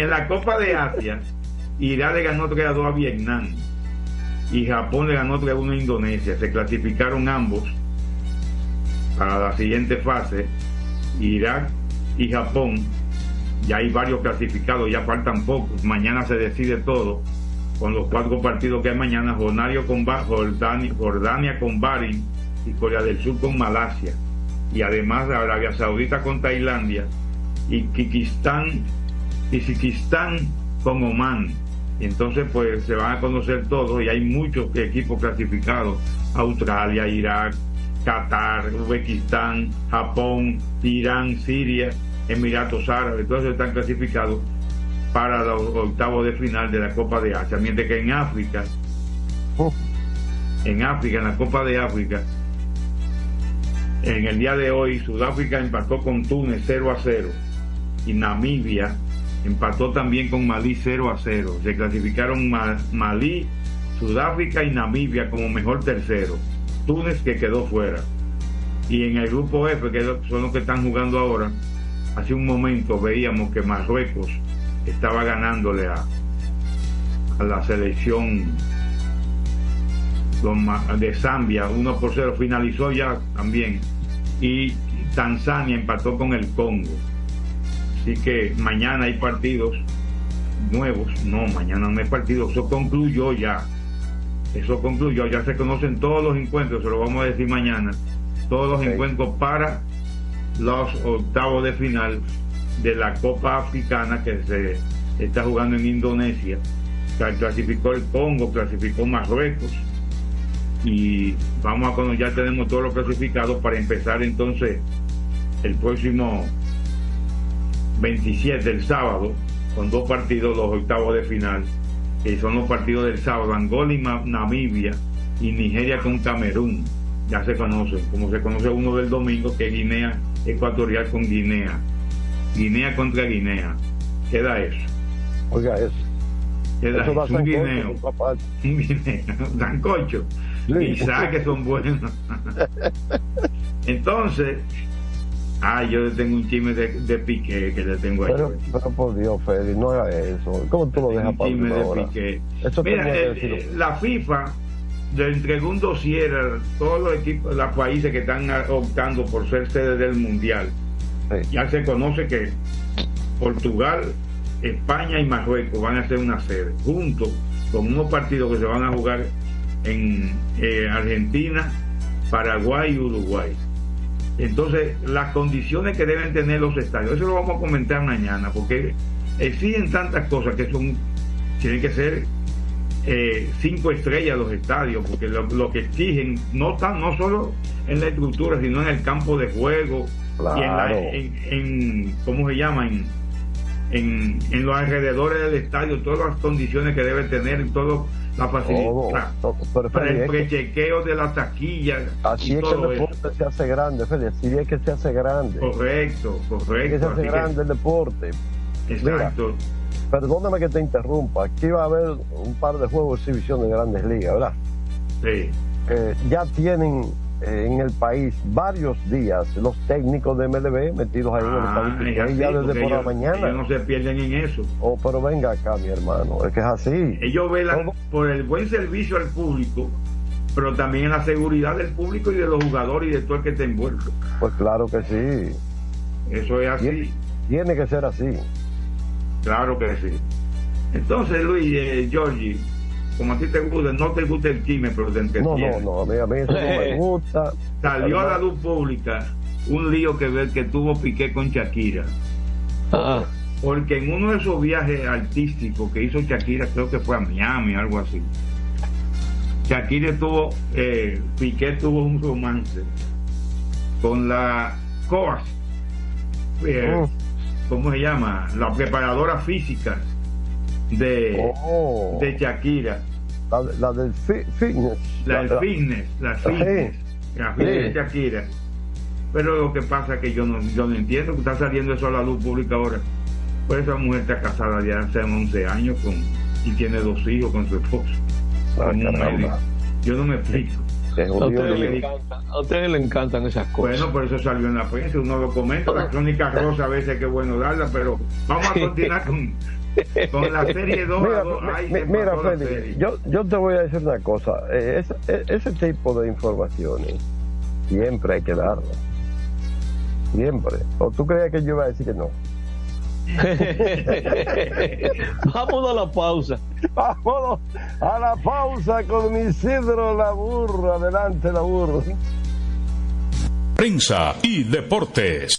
[SPEAKER 6] [laughs] la Copa de Asia, Irak le ganó 3 a 2 a Vietnam y Japón le ganó 3 a 1 a Indonesia. Se clasificaron ambos para la siguiente fase. Irak y Japón, ya hay varios clasificados, ya faltan pocos. Mañana se decide todo con los cuatro partidos que hay mañana. Jordania con, Jordania, Jordania con Bahrein y Corea del Sur con Malasia. Y además Arabia Saudita con Tailandia y Kikistán y con Oman. Y entonces pues se van a conocer todos y hay muchos equipos clasificados. Australia, Irak, Qatar, Uzbekistán, Japón, Irán, Siria, Emiratos Árabes, todos están clasificados para los octavos de final de la Copa de Asia. Mientras que en África, en África, en la Copa de África, en el día de hoy, Sudáfrica empató con Túnez 0 a 0 y Namibia empató también con Malí 0 a 0. Se clasificaron Malí, Sudáfrica y Namibia como mejor tercero. Túnez que quedó fuera. Y en el grupo F, que son los que están jugando ahora, hace un momento veíamos que Marruecos estaba ganándole a, a la selección de Zambia 1 por 0. Finalizó ya también. Y Tanzania empató con el Congo. Así que mañana hay partidos nuevos. No, mañana no hay partidos. Eso concluyó ya. Eso concluyó. Ya se conocen todos los encuentros. Se lo vamos a decir mañana. Todos los encuentros para los octavos de final de la Copa Africana que se está jugando en Indonesia. Clasificó el Congo, clasificó Marruecos. Y vamos a cuando ya tenemos todos los clasificados para empezar entonces el próximo 27, el sábado, con dos partidos, los octavos de final, que son los partidos del sábado, Angola y Namibia, y Nigeria con Camerún, ya se conocen, como se conoce uno del domingo, que es Guinea Ecuatorial con Guinea, Guinea contra Guinea, queda eso.
[SPEAKER 4] Oiga eso.
[SPEAKER 6] Queda eso, un guineo, un [laughs] guineo, sancocho, quizás que son buenos. [laughs] Entonces, Ah, yo le tengo un chisme de, de Piqué que le tengo ahí.
[SPEAKER 4] Pero, pero por Dios, Fede, no haga eso. ¿Cómo tú lo dejas para
[SPEAKER 6] de Piqué.
[SPEAKER 4] Eso
[SPEAKER 6] Mira, eh, la FIFA le entregó un dossier a todos los equipos, los países que están optando por ser sede del Mundial. Ya se conoce que Portugal, España y Marruecos van a ser una sede, junto con unos partidos que se van a jugar en eh, Argentina, Paraguay y Uruguay. Entonces, las condiciones que deben tener los estadios, eso lo vamos a comentar mañana, porque exigen tantas cosas que son, tienen que ser eh, cinco estrellas los estadios, porque lo, que exigen no tan, no solo en la estructura, sino en el campo de juego, y en, la, en, ¿cómo se llama? En, en, los alrededores del estadio, todas las condiciones que debe tener, todo la facilidad para el prechequeo de la taquilla.
[SPEAKER 4] Así es que el deporte se hace grande, Feli, así es que se hace grande.
[SPEAKER 6] Correcto, correcto.
[SPEAKER 4] que se hace grande el deporte.
[SPEAKER 6] Exacto.
[SPEAKER 4] perdóname que te interrumpa, aquí va a haber un par de juegos de exhibición de grandes ligas, ¿verdad?
[SPEAKER 6] Sí.
[SPEAKER 4] Eh, ya tienen en el país varios días los técnicos de MLB metidos ahí
[SPEAKER 6] ah,
[SPEAKER 4] en el país. ya desde por la mañana.
[SPEAKER 6] Ellos no se pierden en eso.
[SPEAKER 4] Oh, pero venga acá, mi hermano, es que es así.
[SPEAKER 6] Ellos velan por el buen servicio al público, pero también en la seguridad del público y de los jugadores y de todo el que esté envuelto.
[SPEAKER 4] Pues claro que sí.
[SPEAKER 6] Eso es así.
[SPEAKER 4] Tiene, que ser así.
[SPEAKER 6] Claro que sí. Entonces, Luis, eh, Georgie, como a ti te gusta, no te gusta el chisme, pero te
[SPEAKER 4] No, no, no, a mí, a mí eso no me [laughs] gusta.
[SPEAKER 6] Salió a la luz pública un lío que ver que tuvo Piqué con Shakira.
[SPEAKER 5] Ah,
[SPEAKER 6] Porque en uno de esos viajes artísticos que hizo Shakira, creo que fue a Miami, algo así. Shakira tuvo, eh, Piqué tuvo un romance con la coach, eh,
[SPEAKER 4] Oh.
[SPEAKER 6] ¿cómo se llama? La preparadora física de,
[SPEAKER 4] Oh.
[SPEAKER 6] de Shakira.
[SPEAKER 4] La, la del fi- fitness.
[SPEAKER 6] La del fitness, la fitness, la fitness de. Shakira. Pero lo que pasa es que yo no, yo no entiendo que está saliendo eso a la luz pública ahora. Pues esa mujer está casada ya hace 11 años con, y tiene dos hijos con su esposo.
[SPEAKER 4] Ah,
[SPEAKER 6] Con. Yo no me explico.
[SPEAKER 5] Ustedes, le a ustedes le encantan esas cosas.
[SPEAKER 6] Bueno, por eso salió en la prensa, uno lo comenta, la crónica rosa a veces que bueno darla, pero vamos a [laughs] continuar con, con la serie [laughs] 2
[SPEAKER 4] Mira,
[SPEAKER 6] a 2.
[SPEAKER 4] mi-
[SPEAKER 6] Ay,
[SPEAKER 4] mi-
[SPEAKER 6] se
[SPEAKER 4] mira
[SPEAKER 6] pasó la
[SPEAKER 4] Félix, yo, yo te voy a decir una cosa. eh, ese, eh, ese tipo de informaciones siempre hay que darlas. Siempre. ¿O tú creías que yo iba a decir que no? [laughs]
[SPEAKER 5] Vámonos a la pausa.
[SPEAKER 4] Vámonos a la pausa con Isidro la burro. Adelante la burro.
[SPEAKER 3] Prensa y deportes.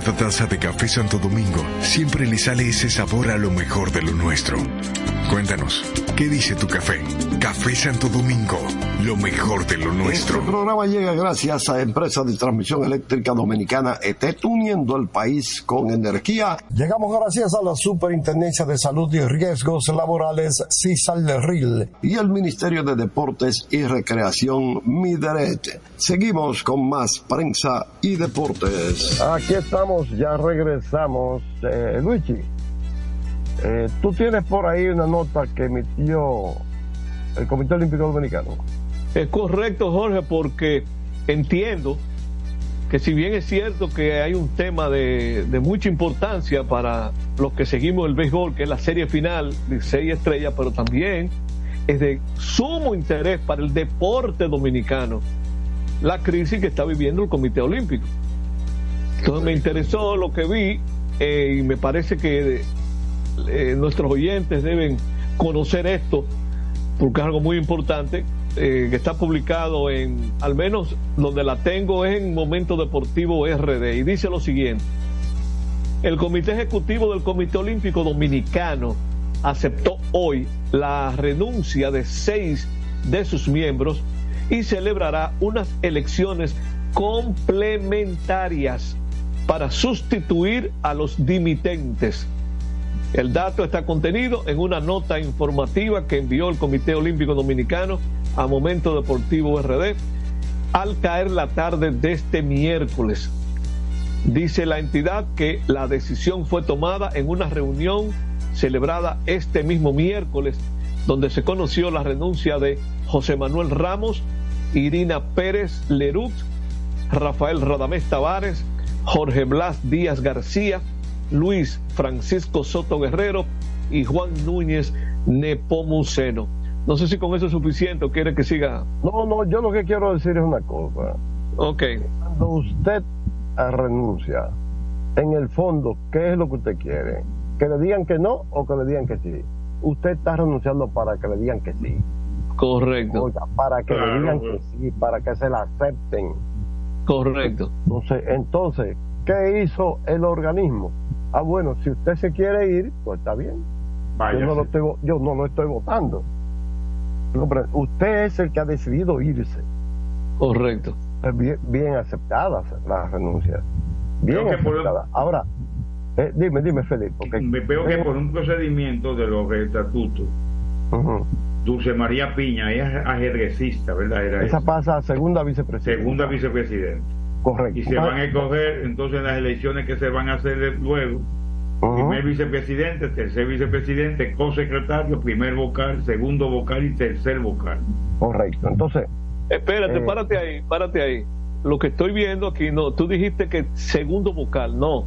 [SPEAKER 14] Cada taza de café Santo Domingo siempre le sale ese sabor a lo mejor de lo nuestro. Cuéntanos, ¿qué dice tu café? Café Santo Domingo, lo mejor de lo nuestro.
[SPEAKER 4] Este programa llega gracias a Empresa de Transmisión Eléctrica Dominicana ET, uniendo el país con energía. Llegamos gracias a la Superintendencia de Salud y Riesgos Laborales, CISAL de RIL, y el Ministerio de Deportes y Recreación, MIDERET. Seguimos con más prensa y deportes. Aquí estamos, ya regresamos. Eh, Luigi, eh, tú tienes por ahí una nota que emitió el Comité Olímpico Dominicano.
[SPEAKER 5] Es correcto, Jorge, porque entiendo que si bien es cierto que hay un tema de, de mucha importancia para los que seguimos el béisbol, que es la serie final de seis estrellas, pero también es de sumo interés para el deporte dominicano la crisis que está viviendo el Comité Olímpico. Entonces me interesó lo que vi eh, y me parece que eh, nuestros oyentes deben conocer esto porque es algo muy importante eh, que está publicado en, al menos donde la tengo es en Momento Deportivo RD y dice lo siguiente. El Comité Ejecutivo del Comité Olímpico Dominicano aceptó hoy la renuncia de seis de sus miembros y celebrará unas elecciones complementarias para sustituir a los dimitentes. El dato está contenido en una nota informativa que envió el Comité Olímpico Dominicano a Momento Deportivo RD al caer la tarde de este miércoles. Dice la entidad que la decisión fue tomada en una reunión celebrada este mismo miércoles, donde se conoció la renuncia de José Manuel Ramos, Irina Pérez Lerut, Rafael Radamés Tavares, Jorge Blas Díaz García, Luis Francisco Soto Guerrero y Juan Núñez Nepomuceno. No sé si con eso es suficiente o quiere que siga.
[SPEAKER 4] No, no, yo lo que quiero decir es una cosa.
[SPEAKER 5] Ok.
[SPEAKER 4] Cuando usted renuncia, en el fondo, ¿qué es lo que usted quiere? ¿Que le digan que no o que le digan que sí? Usted está renunciando para que le digan que sí.
[SPEAKER 5] Correcto.
[SPEAKER 4] Oiga, para que
[SPEAKER 5] Claro,
[SPEAKER 4] le digan
[SPEAKER 5] pues.
[SPEAKER 4] que sí, para que se la acepten.
[SPEAKER 5] Correcto.
[SPEAKER 4] Entonces, entonces, ¿qué hizo el organismo? Ah, bueno, si usted se quiere ir, pues está bien. Yo no, lo estoy, yo no lo estoy votando. Usted es el que ha decidido irse.
[SPEAKER 5] Correcto.
[SPEAKER 4] Bien, bien aceptadas las renuncias. Bien
[SPEAKER 6] por-
[SPEAKER 4] aceptadas. Ahora, eh, dime, dime, Felipe.
[SPEAKER 6] Me veo que por un procedimiento de los estatutos,
[SPEAKER 4] Ujú.
[SPEAKER 6] Dulce María Piña, ella es ajedrecista, ¿verdad? Era
[SPEAKER 4] Esa
[SPEAKER 6] eso.
[SPEAKER 4] pasa a segunda vicepresidenta.
[SPEAKER 6] segunda vicepresidenta.
[SPEAKER 4] Correcto.
[SPEAKER 6] Y se van a escoger entonces las elecciones que se van a hacer luego. Primer vicepresidente, tercer vicepresidente, co-secretario, primer vocal, segundo vocal y tercer vocal.
[SPEAKER 4] Correcto. Entonces,
[SPEAKER 5] Espérate,
[SPEAKER 4] Eh.
[SPEAKER 5] párate ahí, párate ahí. Lo que estoy viendo aquí, no, tú dijiste que segundo vocal, no.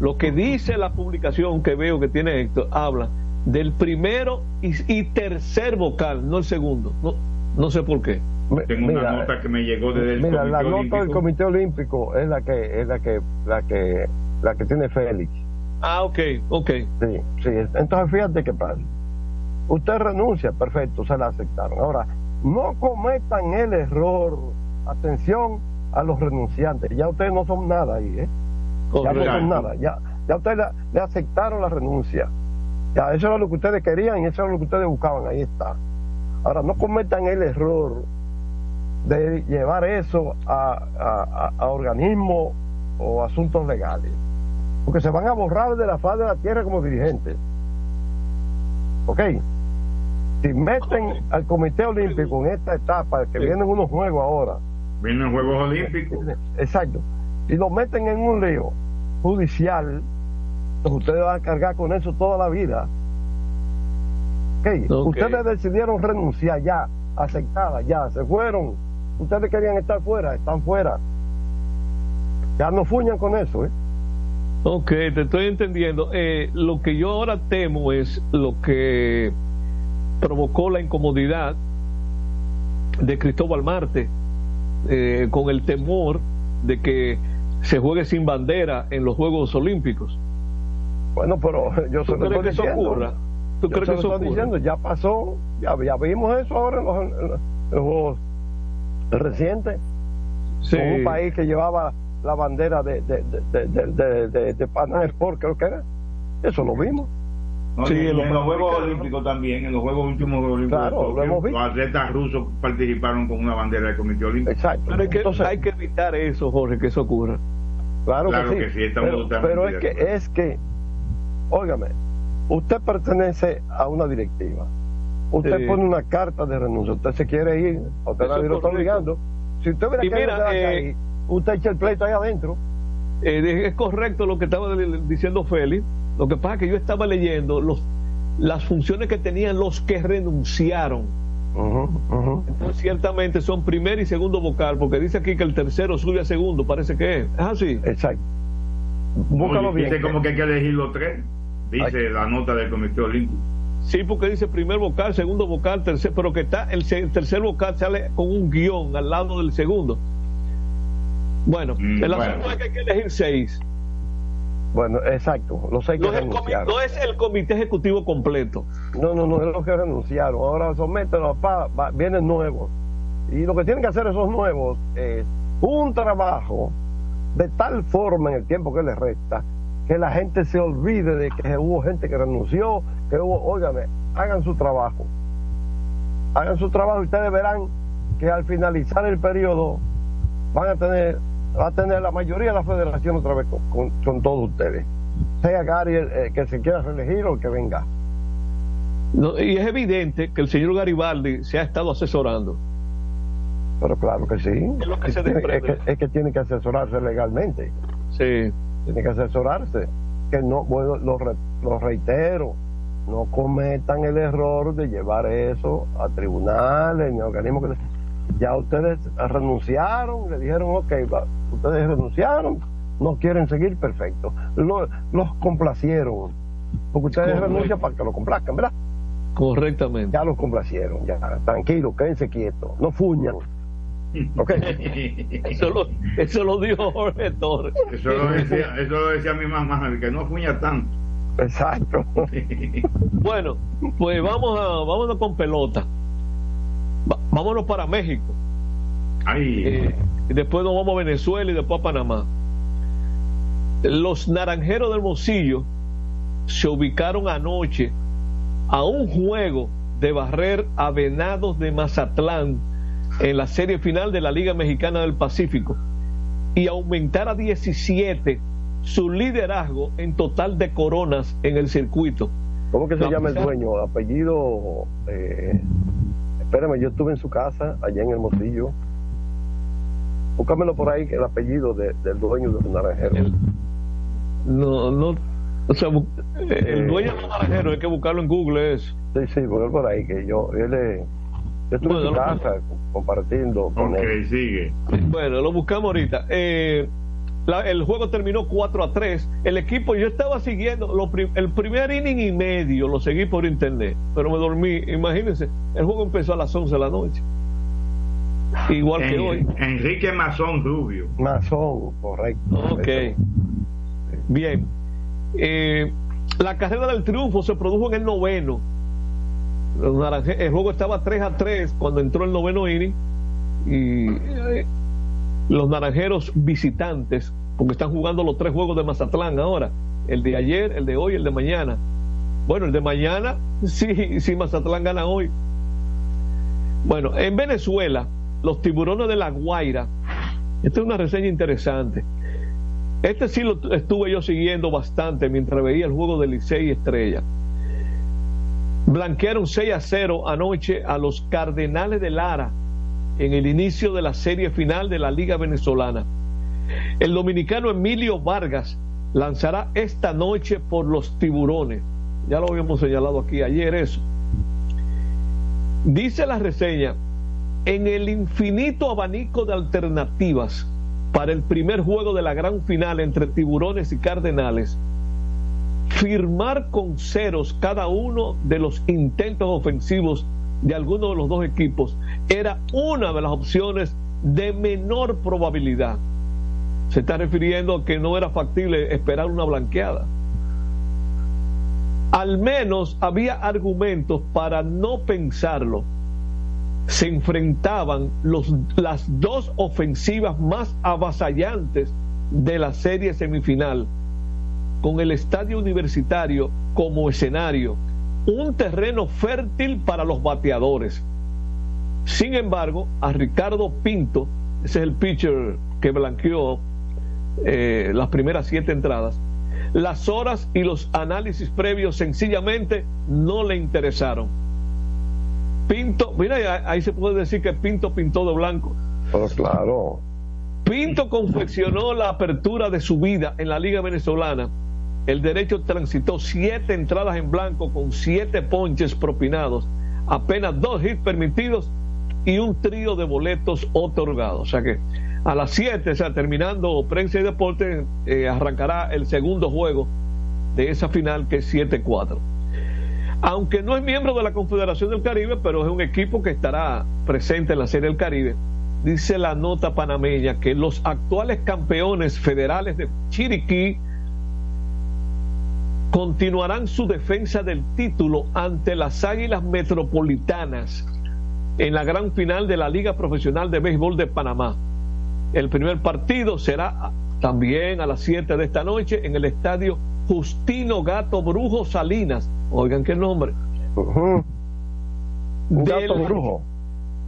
[SPEAKER 5] Lo que dice la publicación que veo que tiene Héctor, habla del primero y, y tercer vocal, no el segundo. No, no sé por qué.
[SPEAKER 6] Tengo
[SPEAKER 4] Mira,
[SPEAKER 6] una nota que me llegó desde el
[SPEAKER 4] Mira,
[SPEAKER 6] Comité
[SPEAKER 4] la nota
[SPEAKER 6] Olímpico.
[SPEAKER 4] del Comité Olímpico es la que es la que la que la que tiene Félix.
[SPEAKER 5] Ah, ok, ok.
[SPEAKER 4] Sí, sí. Entonces fíjate qué pasa. Usted renuncia, perfecto, se la aceptaron. Ahora, no cometan el error. Atención a los renunciantes. Ya ustedes no son nada ahí, ¿eh? Ya no son nada. Ya, ya ustedes le, le aceptaron la renuncia. Ya, eso era lo que ustedes querían y eso era lo que ustedes buscaban. Ahí está. Ahora, no cometan el error de llevar eso a, a- a- a organismos o asuntos legales. Porque se van a borrar de la faz de la tierra como dirigentes. ¿Ok? Si meten al Comité Olímpico en esta etapa, que vienen unos juegos ahora.
[SPEAKER 6] Vienen Juegos Olímpicos.
[SPEAKER 4] Exacto. Si lo meten en un lío judicial, pues ustedes van a cargar con eso toda la vida. Ok.
[SPEAKER 5] Ok.
[SPEAKER 4] Ustedes decidieron renunciar ya, aceptada, ya, se fueron. ustedes querían estar fuera, están fuera. Ya no fuñan con eso, ¿eh?
[SPEAKER 5] Ok, te estoy entendiendo. Eh, lo que yo ahora temo es lo que provocó la incomodidad de Cristóbal Marte, eh, con el temor de que se juegue sin bandera en los Juegos Olímpicos.
[SPEAKER 4] Bueno, pero yo
[SPEAKER 5] ¿Tú crees que eso
[SPEAKER 4] diciendo.
[SPEAKER 5] ocurra? ¿Tú crees que eso ocurra?
[SPEAKER 4] diciendo, ya pasó, ya, ya vimos eso ahora en los, en los- en los Juegos recientes.
[SPEAKER 5] Sí.
[SPEAKER 4] Con un país que llevaba la bandera de, de, de, de, de, de- de Panam Sport, creo que era. Eso lo vimos.
[SPEAKER 6] No,
[SPEAKER 5] Sí,
[SPEAKER 6] y en,
[SPEAKER 5] los
[SPEAKER 6] los Juegos. Olímpicos también, en los Juegos últimos Olímpicos,
[SPEAKER 4] Claro, lo hemos visto.
[SPEAKER 6] los atletas rusos participaron con una bandera del Comité Olímpico.
[SPEAKER 4] Exacto.
[SPEAKER 5] Pero hay que,
[SPEAKER 4] Entonces,
[SPEAKER 5] hay que evitar eso, Jorge, que eso ocurra.
[SPEAKER 4] Claro,
[SPEAKER 6] Claro
[SPEAKER 4] que sí.
[SPEAKER 6] que sí, estamos
[SPEAKER 4] pero, es que,
[SPEAKER 6] acuerdo.
[SPEAKER 4] es que, óigame, usted pertenece a una directiva. Usted
[SPEAKER 5] Sí.
[SPEAKER 4] pone una carta de renuncia. Usted se quiere ir, usted nadie lo está obligando. Si usted hubiera
[SPEAKER 5] Y
[SPEAKER 4] querido
[SPEAKER 5] mira, eh,
[SPEAKER 4] ahí, usted echa el pleito ahí adentro.
[SPEAKER 5] Eh, es correcto lo que estaba diciendo Félix. Lo que pasa es que yo estaba leyendo los, las funciones que tenían los que renunciaron. Entonces, ciertamente son primer y segundo vocal, porque dice aquí que el tercero sube a segundo, parece que es. Es así.
[SPEAKER 4] Exacto. Búscalo bien.
[SPEAKER 6] Dice como que hay que elegir los tres, dice la nota del Comité Olímpico.
[SPEAKER 5] Sí, porque dice primer vocal, segundo vocal, tercer, pero que está el tercer vocal sale con un guion al lado del segundo. Bueno,
[SPEAKER 6] Mm,
[SPEAKER 5] el
[SPEAKER 6] bueno.
[SPEAKER 5] asunto es que hay que elegir seis.
[SPEAKER 4] Bueno, exacto. Los seis que renunciaron.
[SPEAKER 5] no es el comité ejecutivo completo.
[SPEAKER 4] No, no, no, es los que renunciaron. Ahora somételo, pa, va- vienen nuevos. Y lo que tienen que hacer esos nuevos es un trabajo de tal forma en el tiempo que les resta que la gente se olvide de que hubo gente que renunció, que hubo, óigame, hagan su trabajo. Hagan su trabajo y ustedes verán que al finalizar el periodo van a tener, va a tener la mayoría de la federación otra vez con, con- con todos ustedes. Sea Gary el, eh, que se quiera reelegir o el que venga.
[SPEAKER 5] No, y es evidente que el señor Garibaldi se ha estado asesorando.
[SPEAKER 4] Pero claro que sí.
[SPEAKER 5] Es lo que se
[SPEAKER 4] Tiene-
[SPEAKER 5] desprende.
[SPEAKER 4] es, que, es que tiene que asesorarse legalmente.
[SPEAKER 5] Sí.
[SPEAKER 4] Tiene que asesorarse. Que no, bueno, lo, re- lo reitero, no cometan el error de llevar eso a tribunales ni a organismos que ya ustedes renunciaron, le dijeron, ok, va, ustedes renunciaron, no quieren seguir, perfecto. Lo- los complacieron, porque ustedes
[SPEAKER 5] Correcto.
[SPEAKER 4] renuncian para que lo complazcan, ¿verdad?
[SPEAKER 5] Correctamente.
[SPEAKER 4] Ya los complacieron, ya, tranquilo, quédense quietos, no fuñan. Ok. [laughs]
[SPEAKER 5] Eso lo, eso lo dijo Jorge Torres.
[SPEAKER 6] Eso lo decía, eso lo decía mi mamá, que no fuña tanto.
[SPEAKER 4] Exacto. [laughs]
[SPEAKER 5] Bueno, pues vamos a, vámonos con pelota. Va- vámonos para México. Eh, después nos vamos a Venezuela y después a Panamá. Los naranjeros del Mocillo se ubicaron anoche a un juego de barrer a Venados de Mazatlán en la serie final de la Liga Mexicana del Pacífico y aumentar a 17 su liderazgo en total de coronas en el circuito.
[SPEAKER 4] ¿Cómo que se llama el dueño? Apellido. Eh, espérame, yo estuve en su casa, allá en el Mocillo. Búscamelo por ahí, el apellido de- del dueño de los naranjeros.
[SPEAKER 5] El- no, no, o sea, eh, el dueño de los naranjeros hay que buscarlo en Google eso.
[SPEAKER 4] Sí, sí, porque por ahí que yo, él es- yo estuve
[SPEAKER 5] Bueno,
[SPEAKER 4] en su
[SPEAKER 5] lo-
[SPEAKER 4] casa compartiendo con
[SPEAKER 6] ok,
[SPEAKER 4] él.
[SPEAKER 6] sigue.
[SPEAKER 5] Bueno, lo buscamos ahorita. Eh, la- el juego terminó 4 a 3. El equipo, yo estaba siguiendo lo el primer inning y medio, lo seguí por internet, pero me dormí. Imagínense, el juego empezó a las 11 de la noche. Igual que hoy.
[SPEAKER 6] Enrique Mazón Rubio.
[SPEAKER 4] Mazón, correcto.
[SPEAKER 5] Ok. Bien. Eh, la carrera del triunfo se produjo en el noveno. El juego estaba 3 a 3 cuando entró el noveno inning. Y eh, los naranjeros visitantes, porque están jugando los tres juegos de Mazatlán ahora: el de ayer, el de hoy, el de mañana. Bueno, el de mañana, [laughs] sí, sí, Mazatlán gana hoy. Bueno, en Venezuela, los tiburones de la Guaira. Esta es una reseña interesante. Este sí lo estuve yo siguiendo bastante mientras veía el juego de Licey y Estrella. Blanquearon 6 a 0 anoche a los Cardenales de Lara en el inicio de la serie final de la Liga Venezolana. El dominicano Emilio Vargas lanzará esta noche por los tiburones. Ya lo habíamos señalado aquí ayer eso. Dice la reseña en el infinito abanico de alternativas para el primer juego de la gran final entre tiburones y cardenales, firmar con ceros cada uno de los intentos ofensivos de alguno de los dos equipos era una de las opciones de menor probabilidad. Se está refiriendo a que no era factible esperar una blanqueada. Al menos había argumentos para no pensarlo. Se enfrentaban los, las dos ofensivas más avasallantes de la serie semifinal, con el estadio universitario como escenario, un terreno fértil para los bateadores. Sin embargo, a Ricardo Pinto, ese es el pitcher que blanqueó eh, las primeras siete entradas, las horas y los análisis previos sencillamente no le interesaron. Pinto, mira, ahí se puede decir que Pinto pintó de blanco.
[SPEAKER 15] Pues claro.
[SPEAKER 5] Pinto confeccionó la apertura de su vida en la Liga Venezolana. El derecho transitó siete entradas en blanco con siete ponches propinados, apenas dos hits permitidos y un trío de boletos otorgados. O sea que a las 7, o sea, terminando prensa y deporte, eh, arrancará el segundo juego de esa final que es 7-4. Aunque no es miembro de la Confederación del Caribe, pero es un equipo que estará presente en la Serie del Caribe, dice la nota panameña que los actuales campeones federales de Chiriquí continuarán su defensa del título ante las Águilas Metropolitanas en la gran final de la Liga Profesional de Béisbol de Panamá. El primer partido será también a las 7 de esta noche en el estadio Justino Gato Brujo Salinas. Oigan qué nombre.
[SPEAKER 15] Gato Brujo.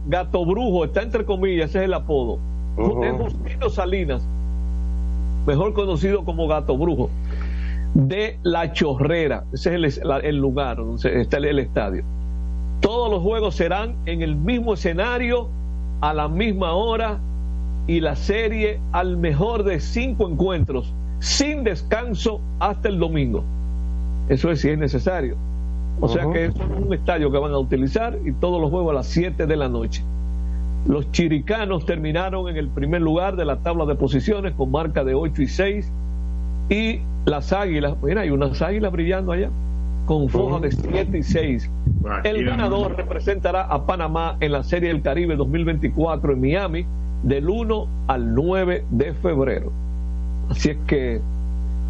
[SPEAKER 5] Gato Brujo, está entre comillas, ese es el apodo. Es Justino Salinas, mejor conocido como Gato Brujo, de La Chorrera. Ese es el, el lugar donde está el estadio. Todos los juegos serán en el mismo escenario, a la misma hora, y la serie al mejor de cinco encuentros, sin descanso hasta el domingo. Eso es si es necesario. O sea que es un estadio que van a utilizar y todos los juegos a las 7 de la noche. Los chiricanos terminaron en el primer lugar de la tabla de posiciones con marca de 8 y 6. Y las águilas, mira, hay unas águilas brillando allá con foja de 7 y 6. El ganador representará a Panamá en la Serie del Caribe 2024 en Miami del 1 al 9 de febrero. Así es que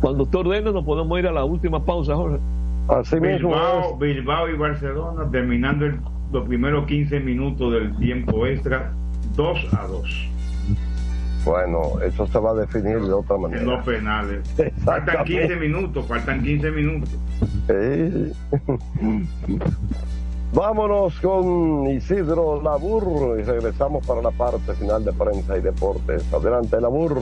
[SPEAKER 5] cuando usted ordene nos podemos ir a la última pausa, Jorge.
[SPEAKER 15] Así
[SPEAKER 6] Bilbao, Bilbao y Barcelona terminando los primeros 15 minutos del tiempo extra 2 a 2.
[SPEAKER 15] Bueno, eso se va a definir de otra manera.
[SPEAKER 6] En los penales. Faltan 15 minutos, faltan 15 minutos.
[SPEAKER 15] Sí. Vámonos con Isidro Labur y regresamos para la parte final de prensa y deportes. Adelante, Labur.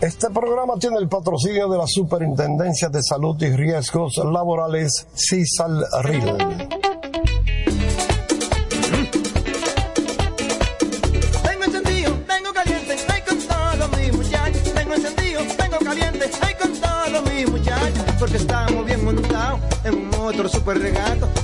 [SPEAKER 15] Este programa tiene el patrocinio de la Superintendencia de Salud y Riesgos Laborales, CISAL RIL.
[SPEAKER 13] Tengo. Porque estamos bien montados en un super regato.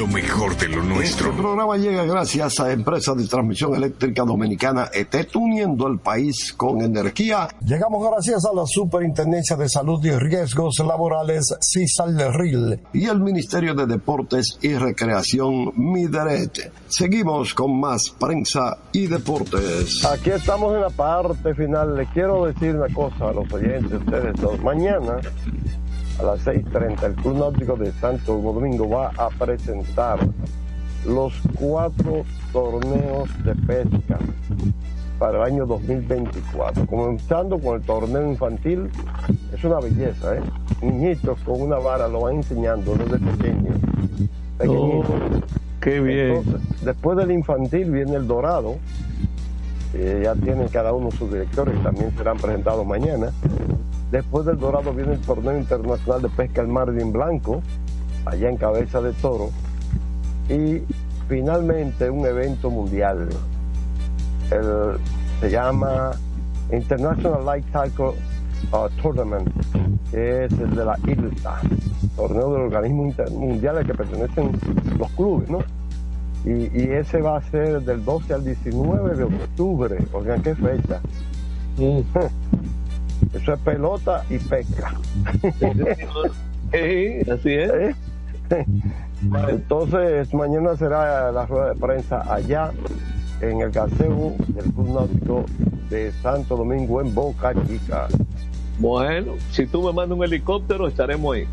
[SPEAKER 14] lo mejor de lo nuestro.
[SPEAKER 15] Este programa llega gracias a Empresa de Transmisión Eléctrica Dominicana ETET, uniendo el país con energía. Llegamos gracias a la Superintendencia de Salud y Riesgos Laborales, CISAL y el Ministerio de Deportes y Recreación, MIDERET. Seguimos con más prensa y deportes.
[SPEAKER 4] Aquí estamos en la parte final. Le quiero decir una cosa a los oyentes, ustedes dos. Mañana a las 6.30 el Club Náutico de Santo Domingo va a presentar los cuatro torneos de pesca para el año 2024. Comenzando con el torneo infantil, es una belleza, ¿eh? Niñitos con una vara lo van enseñando desde pequeños. pequeñitos.
[SPEAKER 5] qué bien.
[SPEAKER 4] Entonces, después del infantil viene el dorado, ya tienen cada uno sus directores, también serán presentados mañana. Después del dorado viene el torneo internacional de pesca al Marvin Blanco, allá en Cabeza de Toro. Y finalmente un evento mundial. El- se llama International Light Cycle uh, Tournament, que es el de la ILTA, torneo del organismo inter- mundial al que pertenecen los clubes, ¿no? Y, y ese va a ser del 12 al 19 de octubre, oigan qué fecha. [laughs] Eso es pelota y pesca.
[SPEAKER 5] así es.
[SPEAKER 4] Entonces, mañana será la rueda de prensa allá en el gazebo del Club Náutico de Santo Domingo en Boca Chica.
[SPEAKER 5] Bueno, si tú me mandas un helicóptero, estaremos ahí.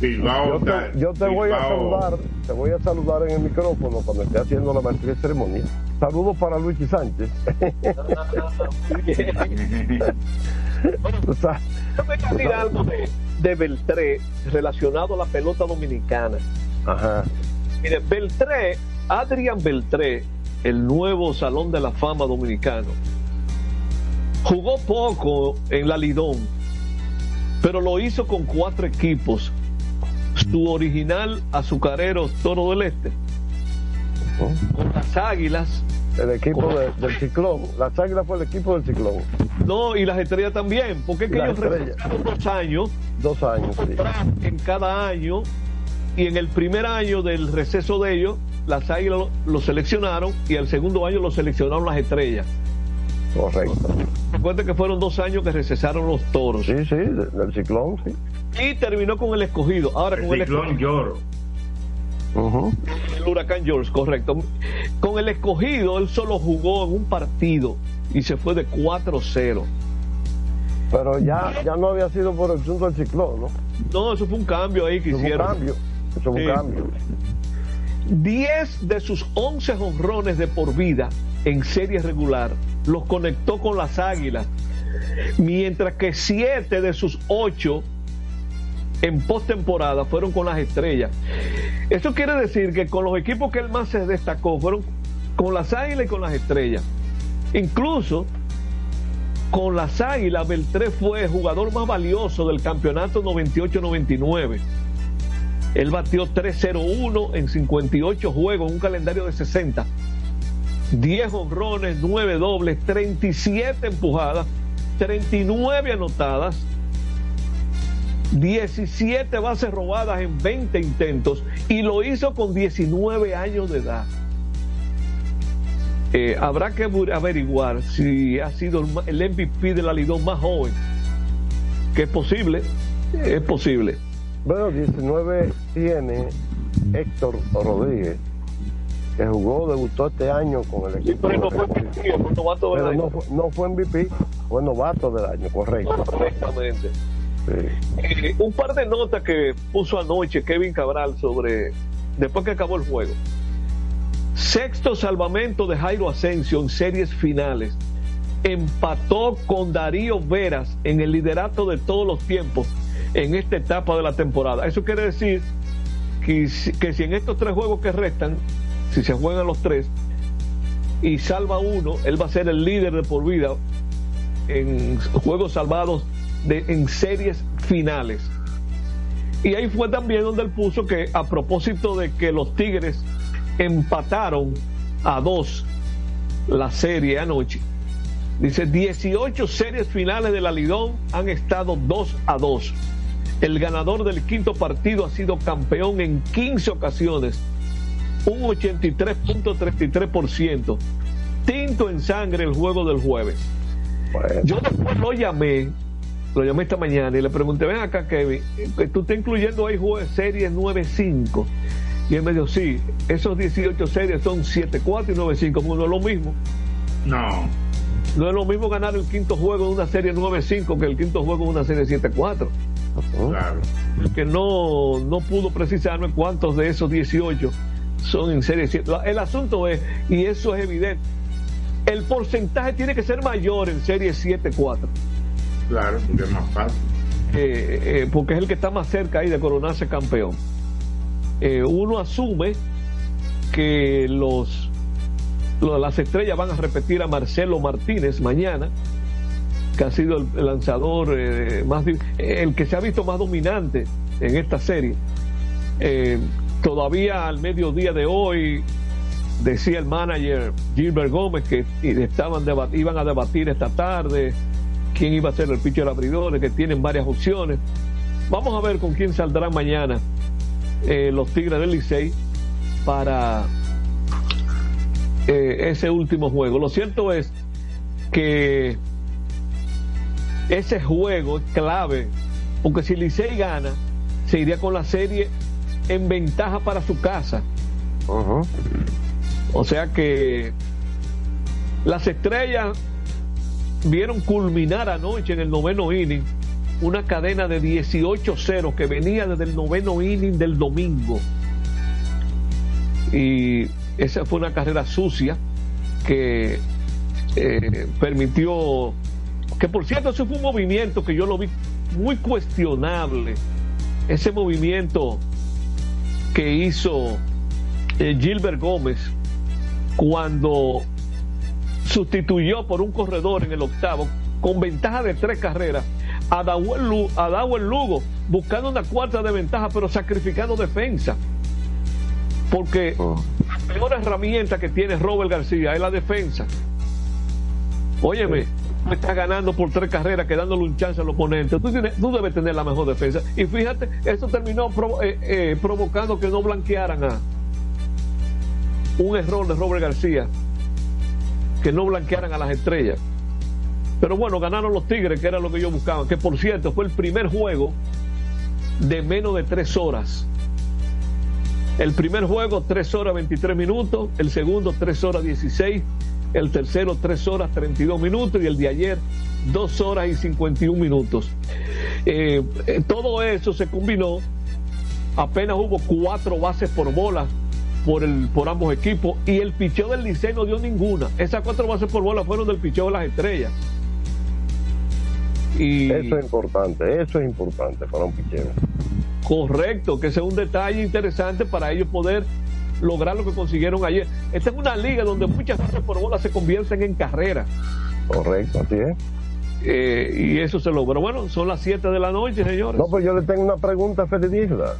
[SPEAKER 4] Yo te, yo te voy a saludar, te voy a saludar en el micrófono cuando esté haciendo la maestría de ceremonia. Saludos para Luigi Sánchez. [laughs] O sea,
[SPEAKER 5] Déjame decir algo de, de Beltré relacionado a la pelota dominicana.
[SPEAKER 4] Ajá.
[SPEAKER 5] Mire, Beltré, Adrián Beltré, el nuevo Salón de la Fama dominicano, jugó poco en la Lidón, pero lo hizo con cuatro equipos. su original azucarero Toro del Este, con las Águilas.
[SPEAKER 4] El equipo de- del Ciclón. Las Águilas fue el equipo del Ciclón.
[SPEAKER 5] No, y las estrellas también, porque es que ellos recesaron dos años
[SPEAKER 4] Dos años, sí.
[SPEAKER 5] en cada año, y en el primer año del receso de ellos, las Águilas lo, lo seleccionaron, y el segundo año lo seleccionaron las estrellas.
[SPEAKER 4] Correcto.
[SPEAKER 5] Recuerda que fueron dos años que recesaron los toros.
[SPEAKER 4] Sí, sí, de- del Ciclón, sí.
[SPEAKER 5] Y terminó con el escogido. Ahora con el
[SPEAKER 6] Ciclón
[SPEAKER 5] escogido.
[SPEAKER 6] Lloro.
[SPEAKER 5] El huracán George, correcto. Con el escogido, él solo jugó en un partido y se fue de 4-0.
[SPEAKER 4] Pero ya, ya no había sido por el asunto del Ciclón, ¿no?
[SPEAKER 5] No, eso fue un cambio ahí que
[SPEAKER 4] Eso fue un
[SPEAKER 5] hicieron.
[SPEAKER 4] cambio. Eso fue un cambio.
[SPEAKER 5] 10 de sus 11 honrones de por vida en serie regular los conectó con las Águilas, mientras que 7 de sus 8 en postemporada fueron con las Estrellas. Eso quiere decir que con los equipos que él más se destacó fueron con las Águilas y con las Estrellas. Incluso con las Águilas, Beltré fue el jugador más valioso del campeonato 98-99. Él batió 3-0-1 en 58 juegos, un calendario de 60. 10 honrones, 9 dobles, 37 empujadas, 39 anotadas, 17 bases robadas en 20 intentos y lo hizo con 19 años de edad. Eh, habrá que averiguar si ha sido el MVP de la Lidón más joven. Que es posible, es posible.
[SPEAKER 4] Bueno, 19 tiene Héctor Rodríguez, que jugó, debutó este año con el equipo.
[SPEAKER 5] pero no fue MVP, fue novato del
[SPEAKER 4] Pero
[SPEAKER 5] año.
[SPEAKER 4] no no fue MVP, fue novato del año, correcto.
[SPEAKER 5] Correctamente. Eh, un par de notas que puso anoche Kevin Cabral sobre después que acabó el juego. Sexto salvamento de Jairo Asensio en series finales. Empató con Darío Veras en el liderato de todos los tiempos en esta etapa de la temporada. Eso quiere decir que, que si en estos tres juegos que restan, si se juegan los tres y salva uno, él va a ser el líder de por vida en juegos salvados de, en series finales. Y ahí fue también donde él puso que a propósito de que los Tigres empataron a dos la serie anoche, dice 18 series finales de la Lidón han estado 2 a 2. El ganador del quinto partido ha sido campeón en 15 ocasiones, un 83.33%. Tinto en sangre el juego del jueves. Yo después lo llamé, lo llamé esta mañana y le pregunté, ven acá Kevin, que tú estás incluyendo ahí jue- series 9-5. Y él me dijo, sí, esos 18 series son 7-4 y 9-5, no es lo mismo.
[SPEAKER 6] No.
[SPEAKER 5] No es lo mismo ganar el quinto juego de una serie 9-5 que el quinto juego de una serie 7-4.
[SPEAKER 6] Claro.
[SPEAKER 5] Que no, no pudo precisarme cuántos de esos 18 son en serie 7. El asunto es, y eso es evidente, el porcentaje tiene que ser mayor en serie 7-4.
[SPEAKER 6] Claro, porque es más fácil.
[SPEAKER 5] eh, eh, porque es el que está más cerca ahí de coronarse campeón. Eh, uno asume que los, lo- las estrellas van a repetir a Marcelo Martínez mañana, que ha sido el, lanzador eh, más el que se ha visto más dominante en esta serie. Eh, todavía al mediodía de hoy decía el manager Gilbert Gómez que estaban iban a debatir esta tarde quién iba a ser el pitcher abridor, que tienen varias opciones. Vamos a ver con quién saldrán mañana eh, los Tigres del Licey para eh, ese último juego. Lo cierto es que ese juego es clave, porque si Licey gana, se iría con la serie en ventaja para su casa. O sea que las estrellas vieron culminar anoche en el noveno inning una cadena de 18-0 que venía desde el noveno inning del domingo. Y esa fue una carrera sucia que eh, permitió, que por cierto, eso fue un movimiento que yo lo vi muy cuestionable. Ese movimiento que hizo eh, Gilbert Gómez cuando sustituyó por un corredor en el octavo con ventaja de tres carreras a Dawel, Lugo, buscando una cuarta de ventaja, pero sacrificando defensa. Porque la peor herramienta que tiene Robert García es la defensa. Óyeme, me estás ganando por tres carreras, quedándole un chance al oponente. Tú, tienes- tú debes tener la mejor defensa. Y fíjate, eso terminó provo- eh, eh, provocando que no blanquearan a un error de Robert García, que no blanquearan a las estrellas. Pero bueno, ganaron los Tigres, que era lo que ellos buscaban. Que por cierto, fue el primer juego de menos de tres horas. El primer juego, 3 horas 23 minutos. El segundo, 3 horas 16. El tercero, 3 horas 32 minutos. Y el de ayer, 2 horas y 51 minutos. Eh, eh, todo eso se combinó. Apenas hubo cuatro bases por bola por, el, por ambos equipos. Y el picheo del Licey no dio ninguna. Esas cuatro bases por bola fueron del picheo de las estrellas. Y...
[SPEAKER 4] Eso es importante, eso es importante para un picheo.
[SPEAKER 5] Correcto, que sea un detalle interesante para ellos poder lograr lo que consiguieron ayer. Esta es una liga donde muchas veces por bola se convierten en carreras.
[SPEAKER 4] Correcto, así es.
[SPEAKER 5] Eh, y eso se logró. Bueno, son las 7 de la noche, señores.
[SPEAKER 4] No, pues yo le tengo una pregunta a Feli Isla.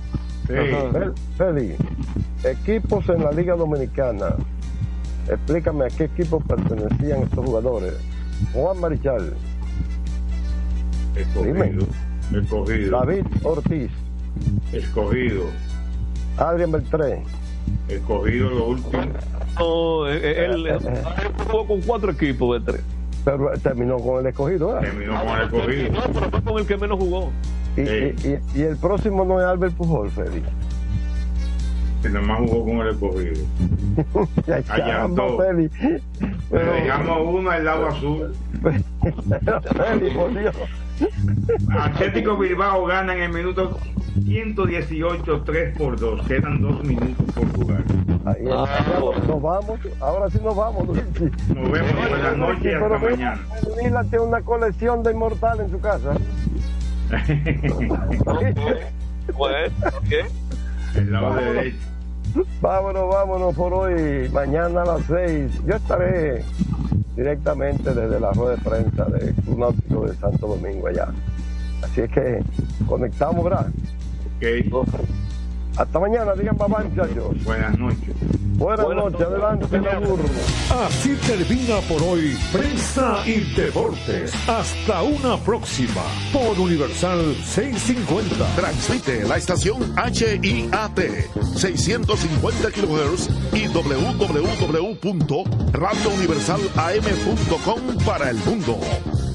[SPEAKER 4] Feli, equipos en la Liga Dominicana, explícame a qué equipos pertenecían estos jugadores. Juan Marichal,
[SPEAKER 6] Escogido. Escogido.
[SPEAKER 4] David Ortiz,
[SPEAKER 6] Escogido.
[SPEAKER 4] Adrián Beltré,
[SPEAKER 6] Escogido lo último.
[SPEAKER 5] No, eh, eh, él, él jugó con cuatro equipos de tres.
[SPEAKER 4] pero terminó con el escogido. ¿verdad?
[SPEAKER 6] Terminó con el escogido.
[SPEAKER 5] No, pero fue con el que menos jugó.
[SPEAKER 4] Y, y- y- y el próximo no es Albert Pujol, Feli.
[SPEAKER 6] Que nada más jugó con el escogido. [laughs] Allantó.
[SPEAKER 4] Feli.
[SPEAKER 6] Le
[SPEAKER 4] Pero,
[SPEAKER 6] dejamos uno al lado azul. [laughs]
[SPEAKER 4] pero, Feli, por Dios.
[SPEAKER 6] Atlético Bilbao gana en el minuto 118, 3 por 2. Quedan dos minutos por jugar.
[SPEAKER 4] Ahí está. Nos vamos, ahora sí nos vamos.
[SPEAKER 6] Nos vemos buenas noches y hasta mañana.
[SPEAKER 4] Mila tiene una colección de inmortal en su casa.
[SPEAKER 5] Bueno, ¿qué?
[SPEAKER 6] El lado
[SPEAKER 4] Vámonos. [laughs]
[SPEAKER 6] derecho.
[SPEAKER 4] Vámonos, vámonos por hoy. Mañana a las seis. Yo estaré directamente desde la rueda de prensa del Club Náutico de Santo Domingo allá. Así es que conectamos, ¿verdad? Hasta mañana, digan papá, muchachos.
[SPEAKER 6] Buenas noches.
[SPEAKER 4] Buenas, noches, adelante.
[SPEAKER 3] Así termina por hoy Prensa y Deportes. Hasta una próxima por Universal 650.
[SPEAKER 2] Transmite la estación HIAT 650 kHz y www.radiouniversalam.com para el mundo.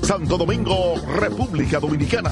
[SPEAKER 2] Santo Domingo, República Dominicana.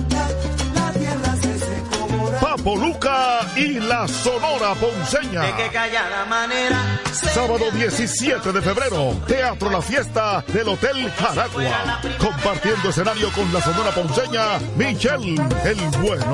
[SPEAKER 2] Papo Luca y la Sonora Ponceña.
[SPEAKER 11] De que callada manera
[SPEAKER 2] Sábado 17 de febrero, Teatro La Fiesta del Hotel Jaragua. Compartiendo escenario con la Sonora Ponceña, Michelle el Bueno.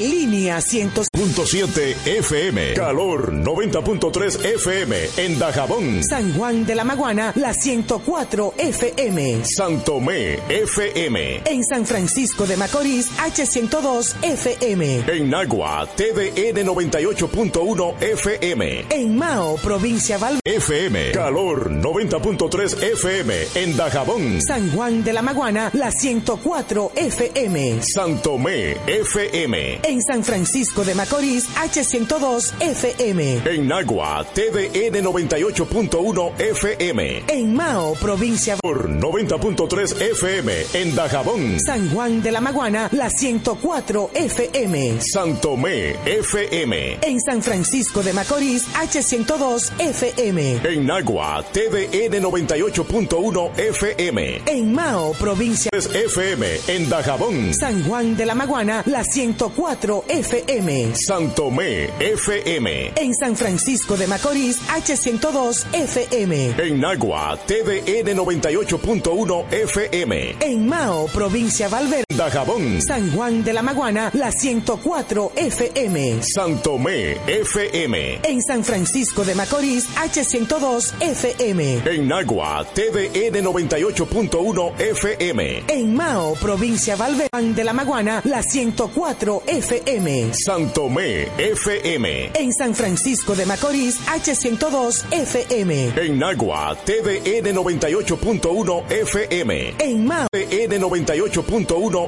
[SPEAKER 16] línea 100.7
[SPEAKER 17] FM. Calor 90.3 FM. En Dajabón.
[SPEAKER 16] San Juan de la Maguana, la 104 FM.
[SPEAKER 17] Santomé FM.
[SPEAKER 16] En San Francisco de Macorís, H102 FM.
[SPEAKER 17] En Nagua, TDN 98.1 FM.
[SPEAKER 16] En Mao, provincia Valverde.
[SPEAKER 17] FM. Calor 90.3 FM. En Dajabón.
[SPEAKER 16] San Juan de la Maguana, la 104 FM.
[SPEAKER 17] Santomé FM.
[SPEAKER 16] En San Francisco de Macorís, H102 FM.
[SPEAKER 17] En Nagua, TDN 98.1 FM.
[SPEAKER 16] En Mao, provincia
[SPEAKER 17] Por 90.3 FM. En Dajabón.
[SPEAKER 16] San Juan de la Maguana, la 104 FM.
[SPEAKER 17] Santomé FM.
[SPEAKER 16] En San Francisco de Macorís, H102 FM.
[SPEAKER 17] En Nagua, TDN 98.1 FM.
[SPEAKER 16] En Mao, provincia
[SPEAKER 17] FM. En Dajabón.
[SPEAKER 16] San Juan de la Maguana, la 104 FM.
[SPEAKER 17] Santomé FM.
[SPEAKER 16] En San Francisco de Macorís, H102 FM.
[SPEAKER 17] En Nagua, TDN 98.1 FM.
[SPEAKER 16] En Mao, provincia Valverde.
[SPEAKER 17] Dajabón.
[SPEAKER 16] San Juan de la Maguana, la 104 FM.
[SPEAKER 17] Santomé FM.
[SPEAKER 16] En San Francisco de Macorís, H102 FM.
[SPEAKER 17] En Nagua, TDN 98.1 FM.
[SPEAKER 16] En Mao, provincia Valverde de la Maguana, la 104 FM.
[SPEAKER 17] Santomé FM.
[SPEAKER 16] En San Francisco de Macorís, H102 FM.
[SPEAKER 17] En Nagua, TDN 98.1 FM.
[SPEAKER 16] En Mao,
[SPEAKER 17] TDN 98.1 FM.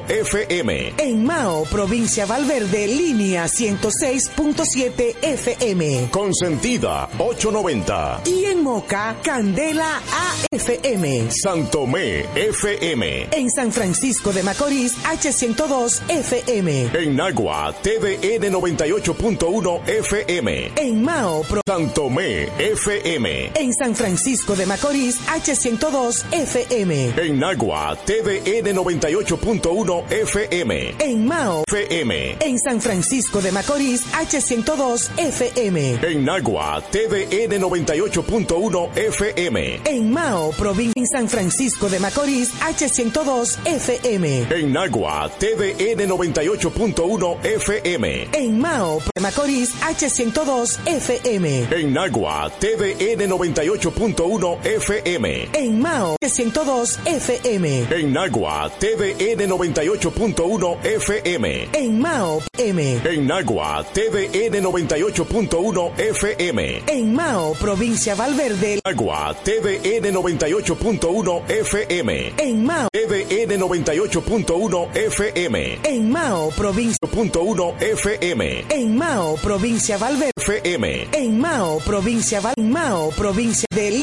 [SPEAKER 16] En Mao, provincia Valverde, línea 106.7 FM.
[SPEAKER 17] Consentida 890.
[SPEAKER 16] Y en Moca, Candela AFM.
[SPEAKER 17] Santomé FM.
[SPEAKER 16] En San Francisco de Macorís, H102 FM.
[SPEAKER 17] En Nagua, TDN 98.1 FM.
[SPEAKER 16] En Mao, Pro
[SPEAKER 17] Santomé FM.
[SPEAKER 16] En San Francisco de Macorís, H102 FM.
[SPEAKER 17] En Nagua, TDN 98.1 FM.
[SPEAKER 16] En Mao,
[SPEAKER 17] FM.
[SPEAKER 16] En San Francisco de Macorís, H102 FM.
[SPEAKER 17] En Nagua, TDN 98.1 FM.
[SPEAKER 16] En Mao, provincia en San Francisco de Macorís, H102 FM.
[SPEAKER 17] En Nagua, TDN 98.1 FM.
[SPEAKER 16] En Mao, Macorís, H102 FM.
[SPEAKER 17] En Nagua, TDN 98.1 FM.
[SPEAKER 16] En Mao, H102 FM.
[SPEAKER 17] En Nagua, TDN 98.1 FM.
[SPEAKER 16] En Mao, M.
[SPEAKER 17] En Nagua, TDN 98.1 FM.
[SPEAKER 16] En Mao, provincia Valverde.
[SPEAKER 17] Nagua, TDN 98.1 FM.
[SPEAKER 16] En Mao,
[SPEAKER 17] TDN 98.1 FM.
[SPEAKER 16] En Mao, provincia.
[SPEAKER 17] .1 FM.
[SPEAKER 16] En Mao, provincia Valverde.
[SPEAKER 17] FM.
[SPEAKER 16] En Mao, provincia Val. Mao, provincia del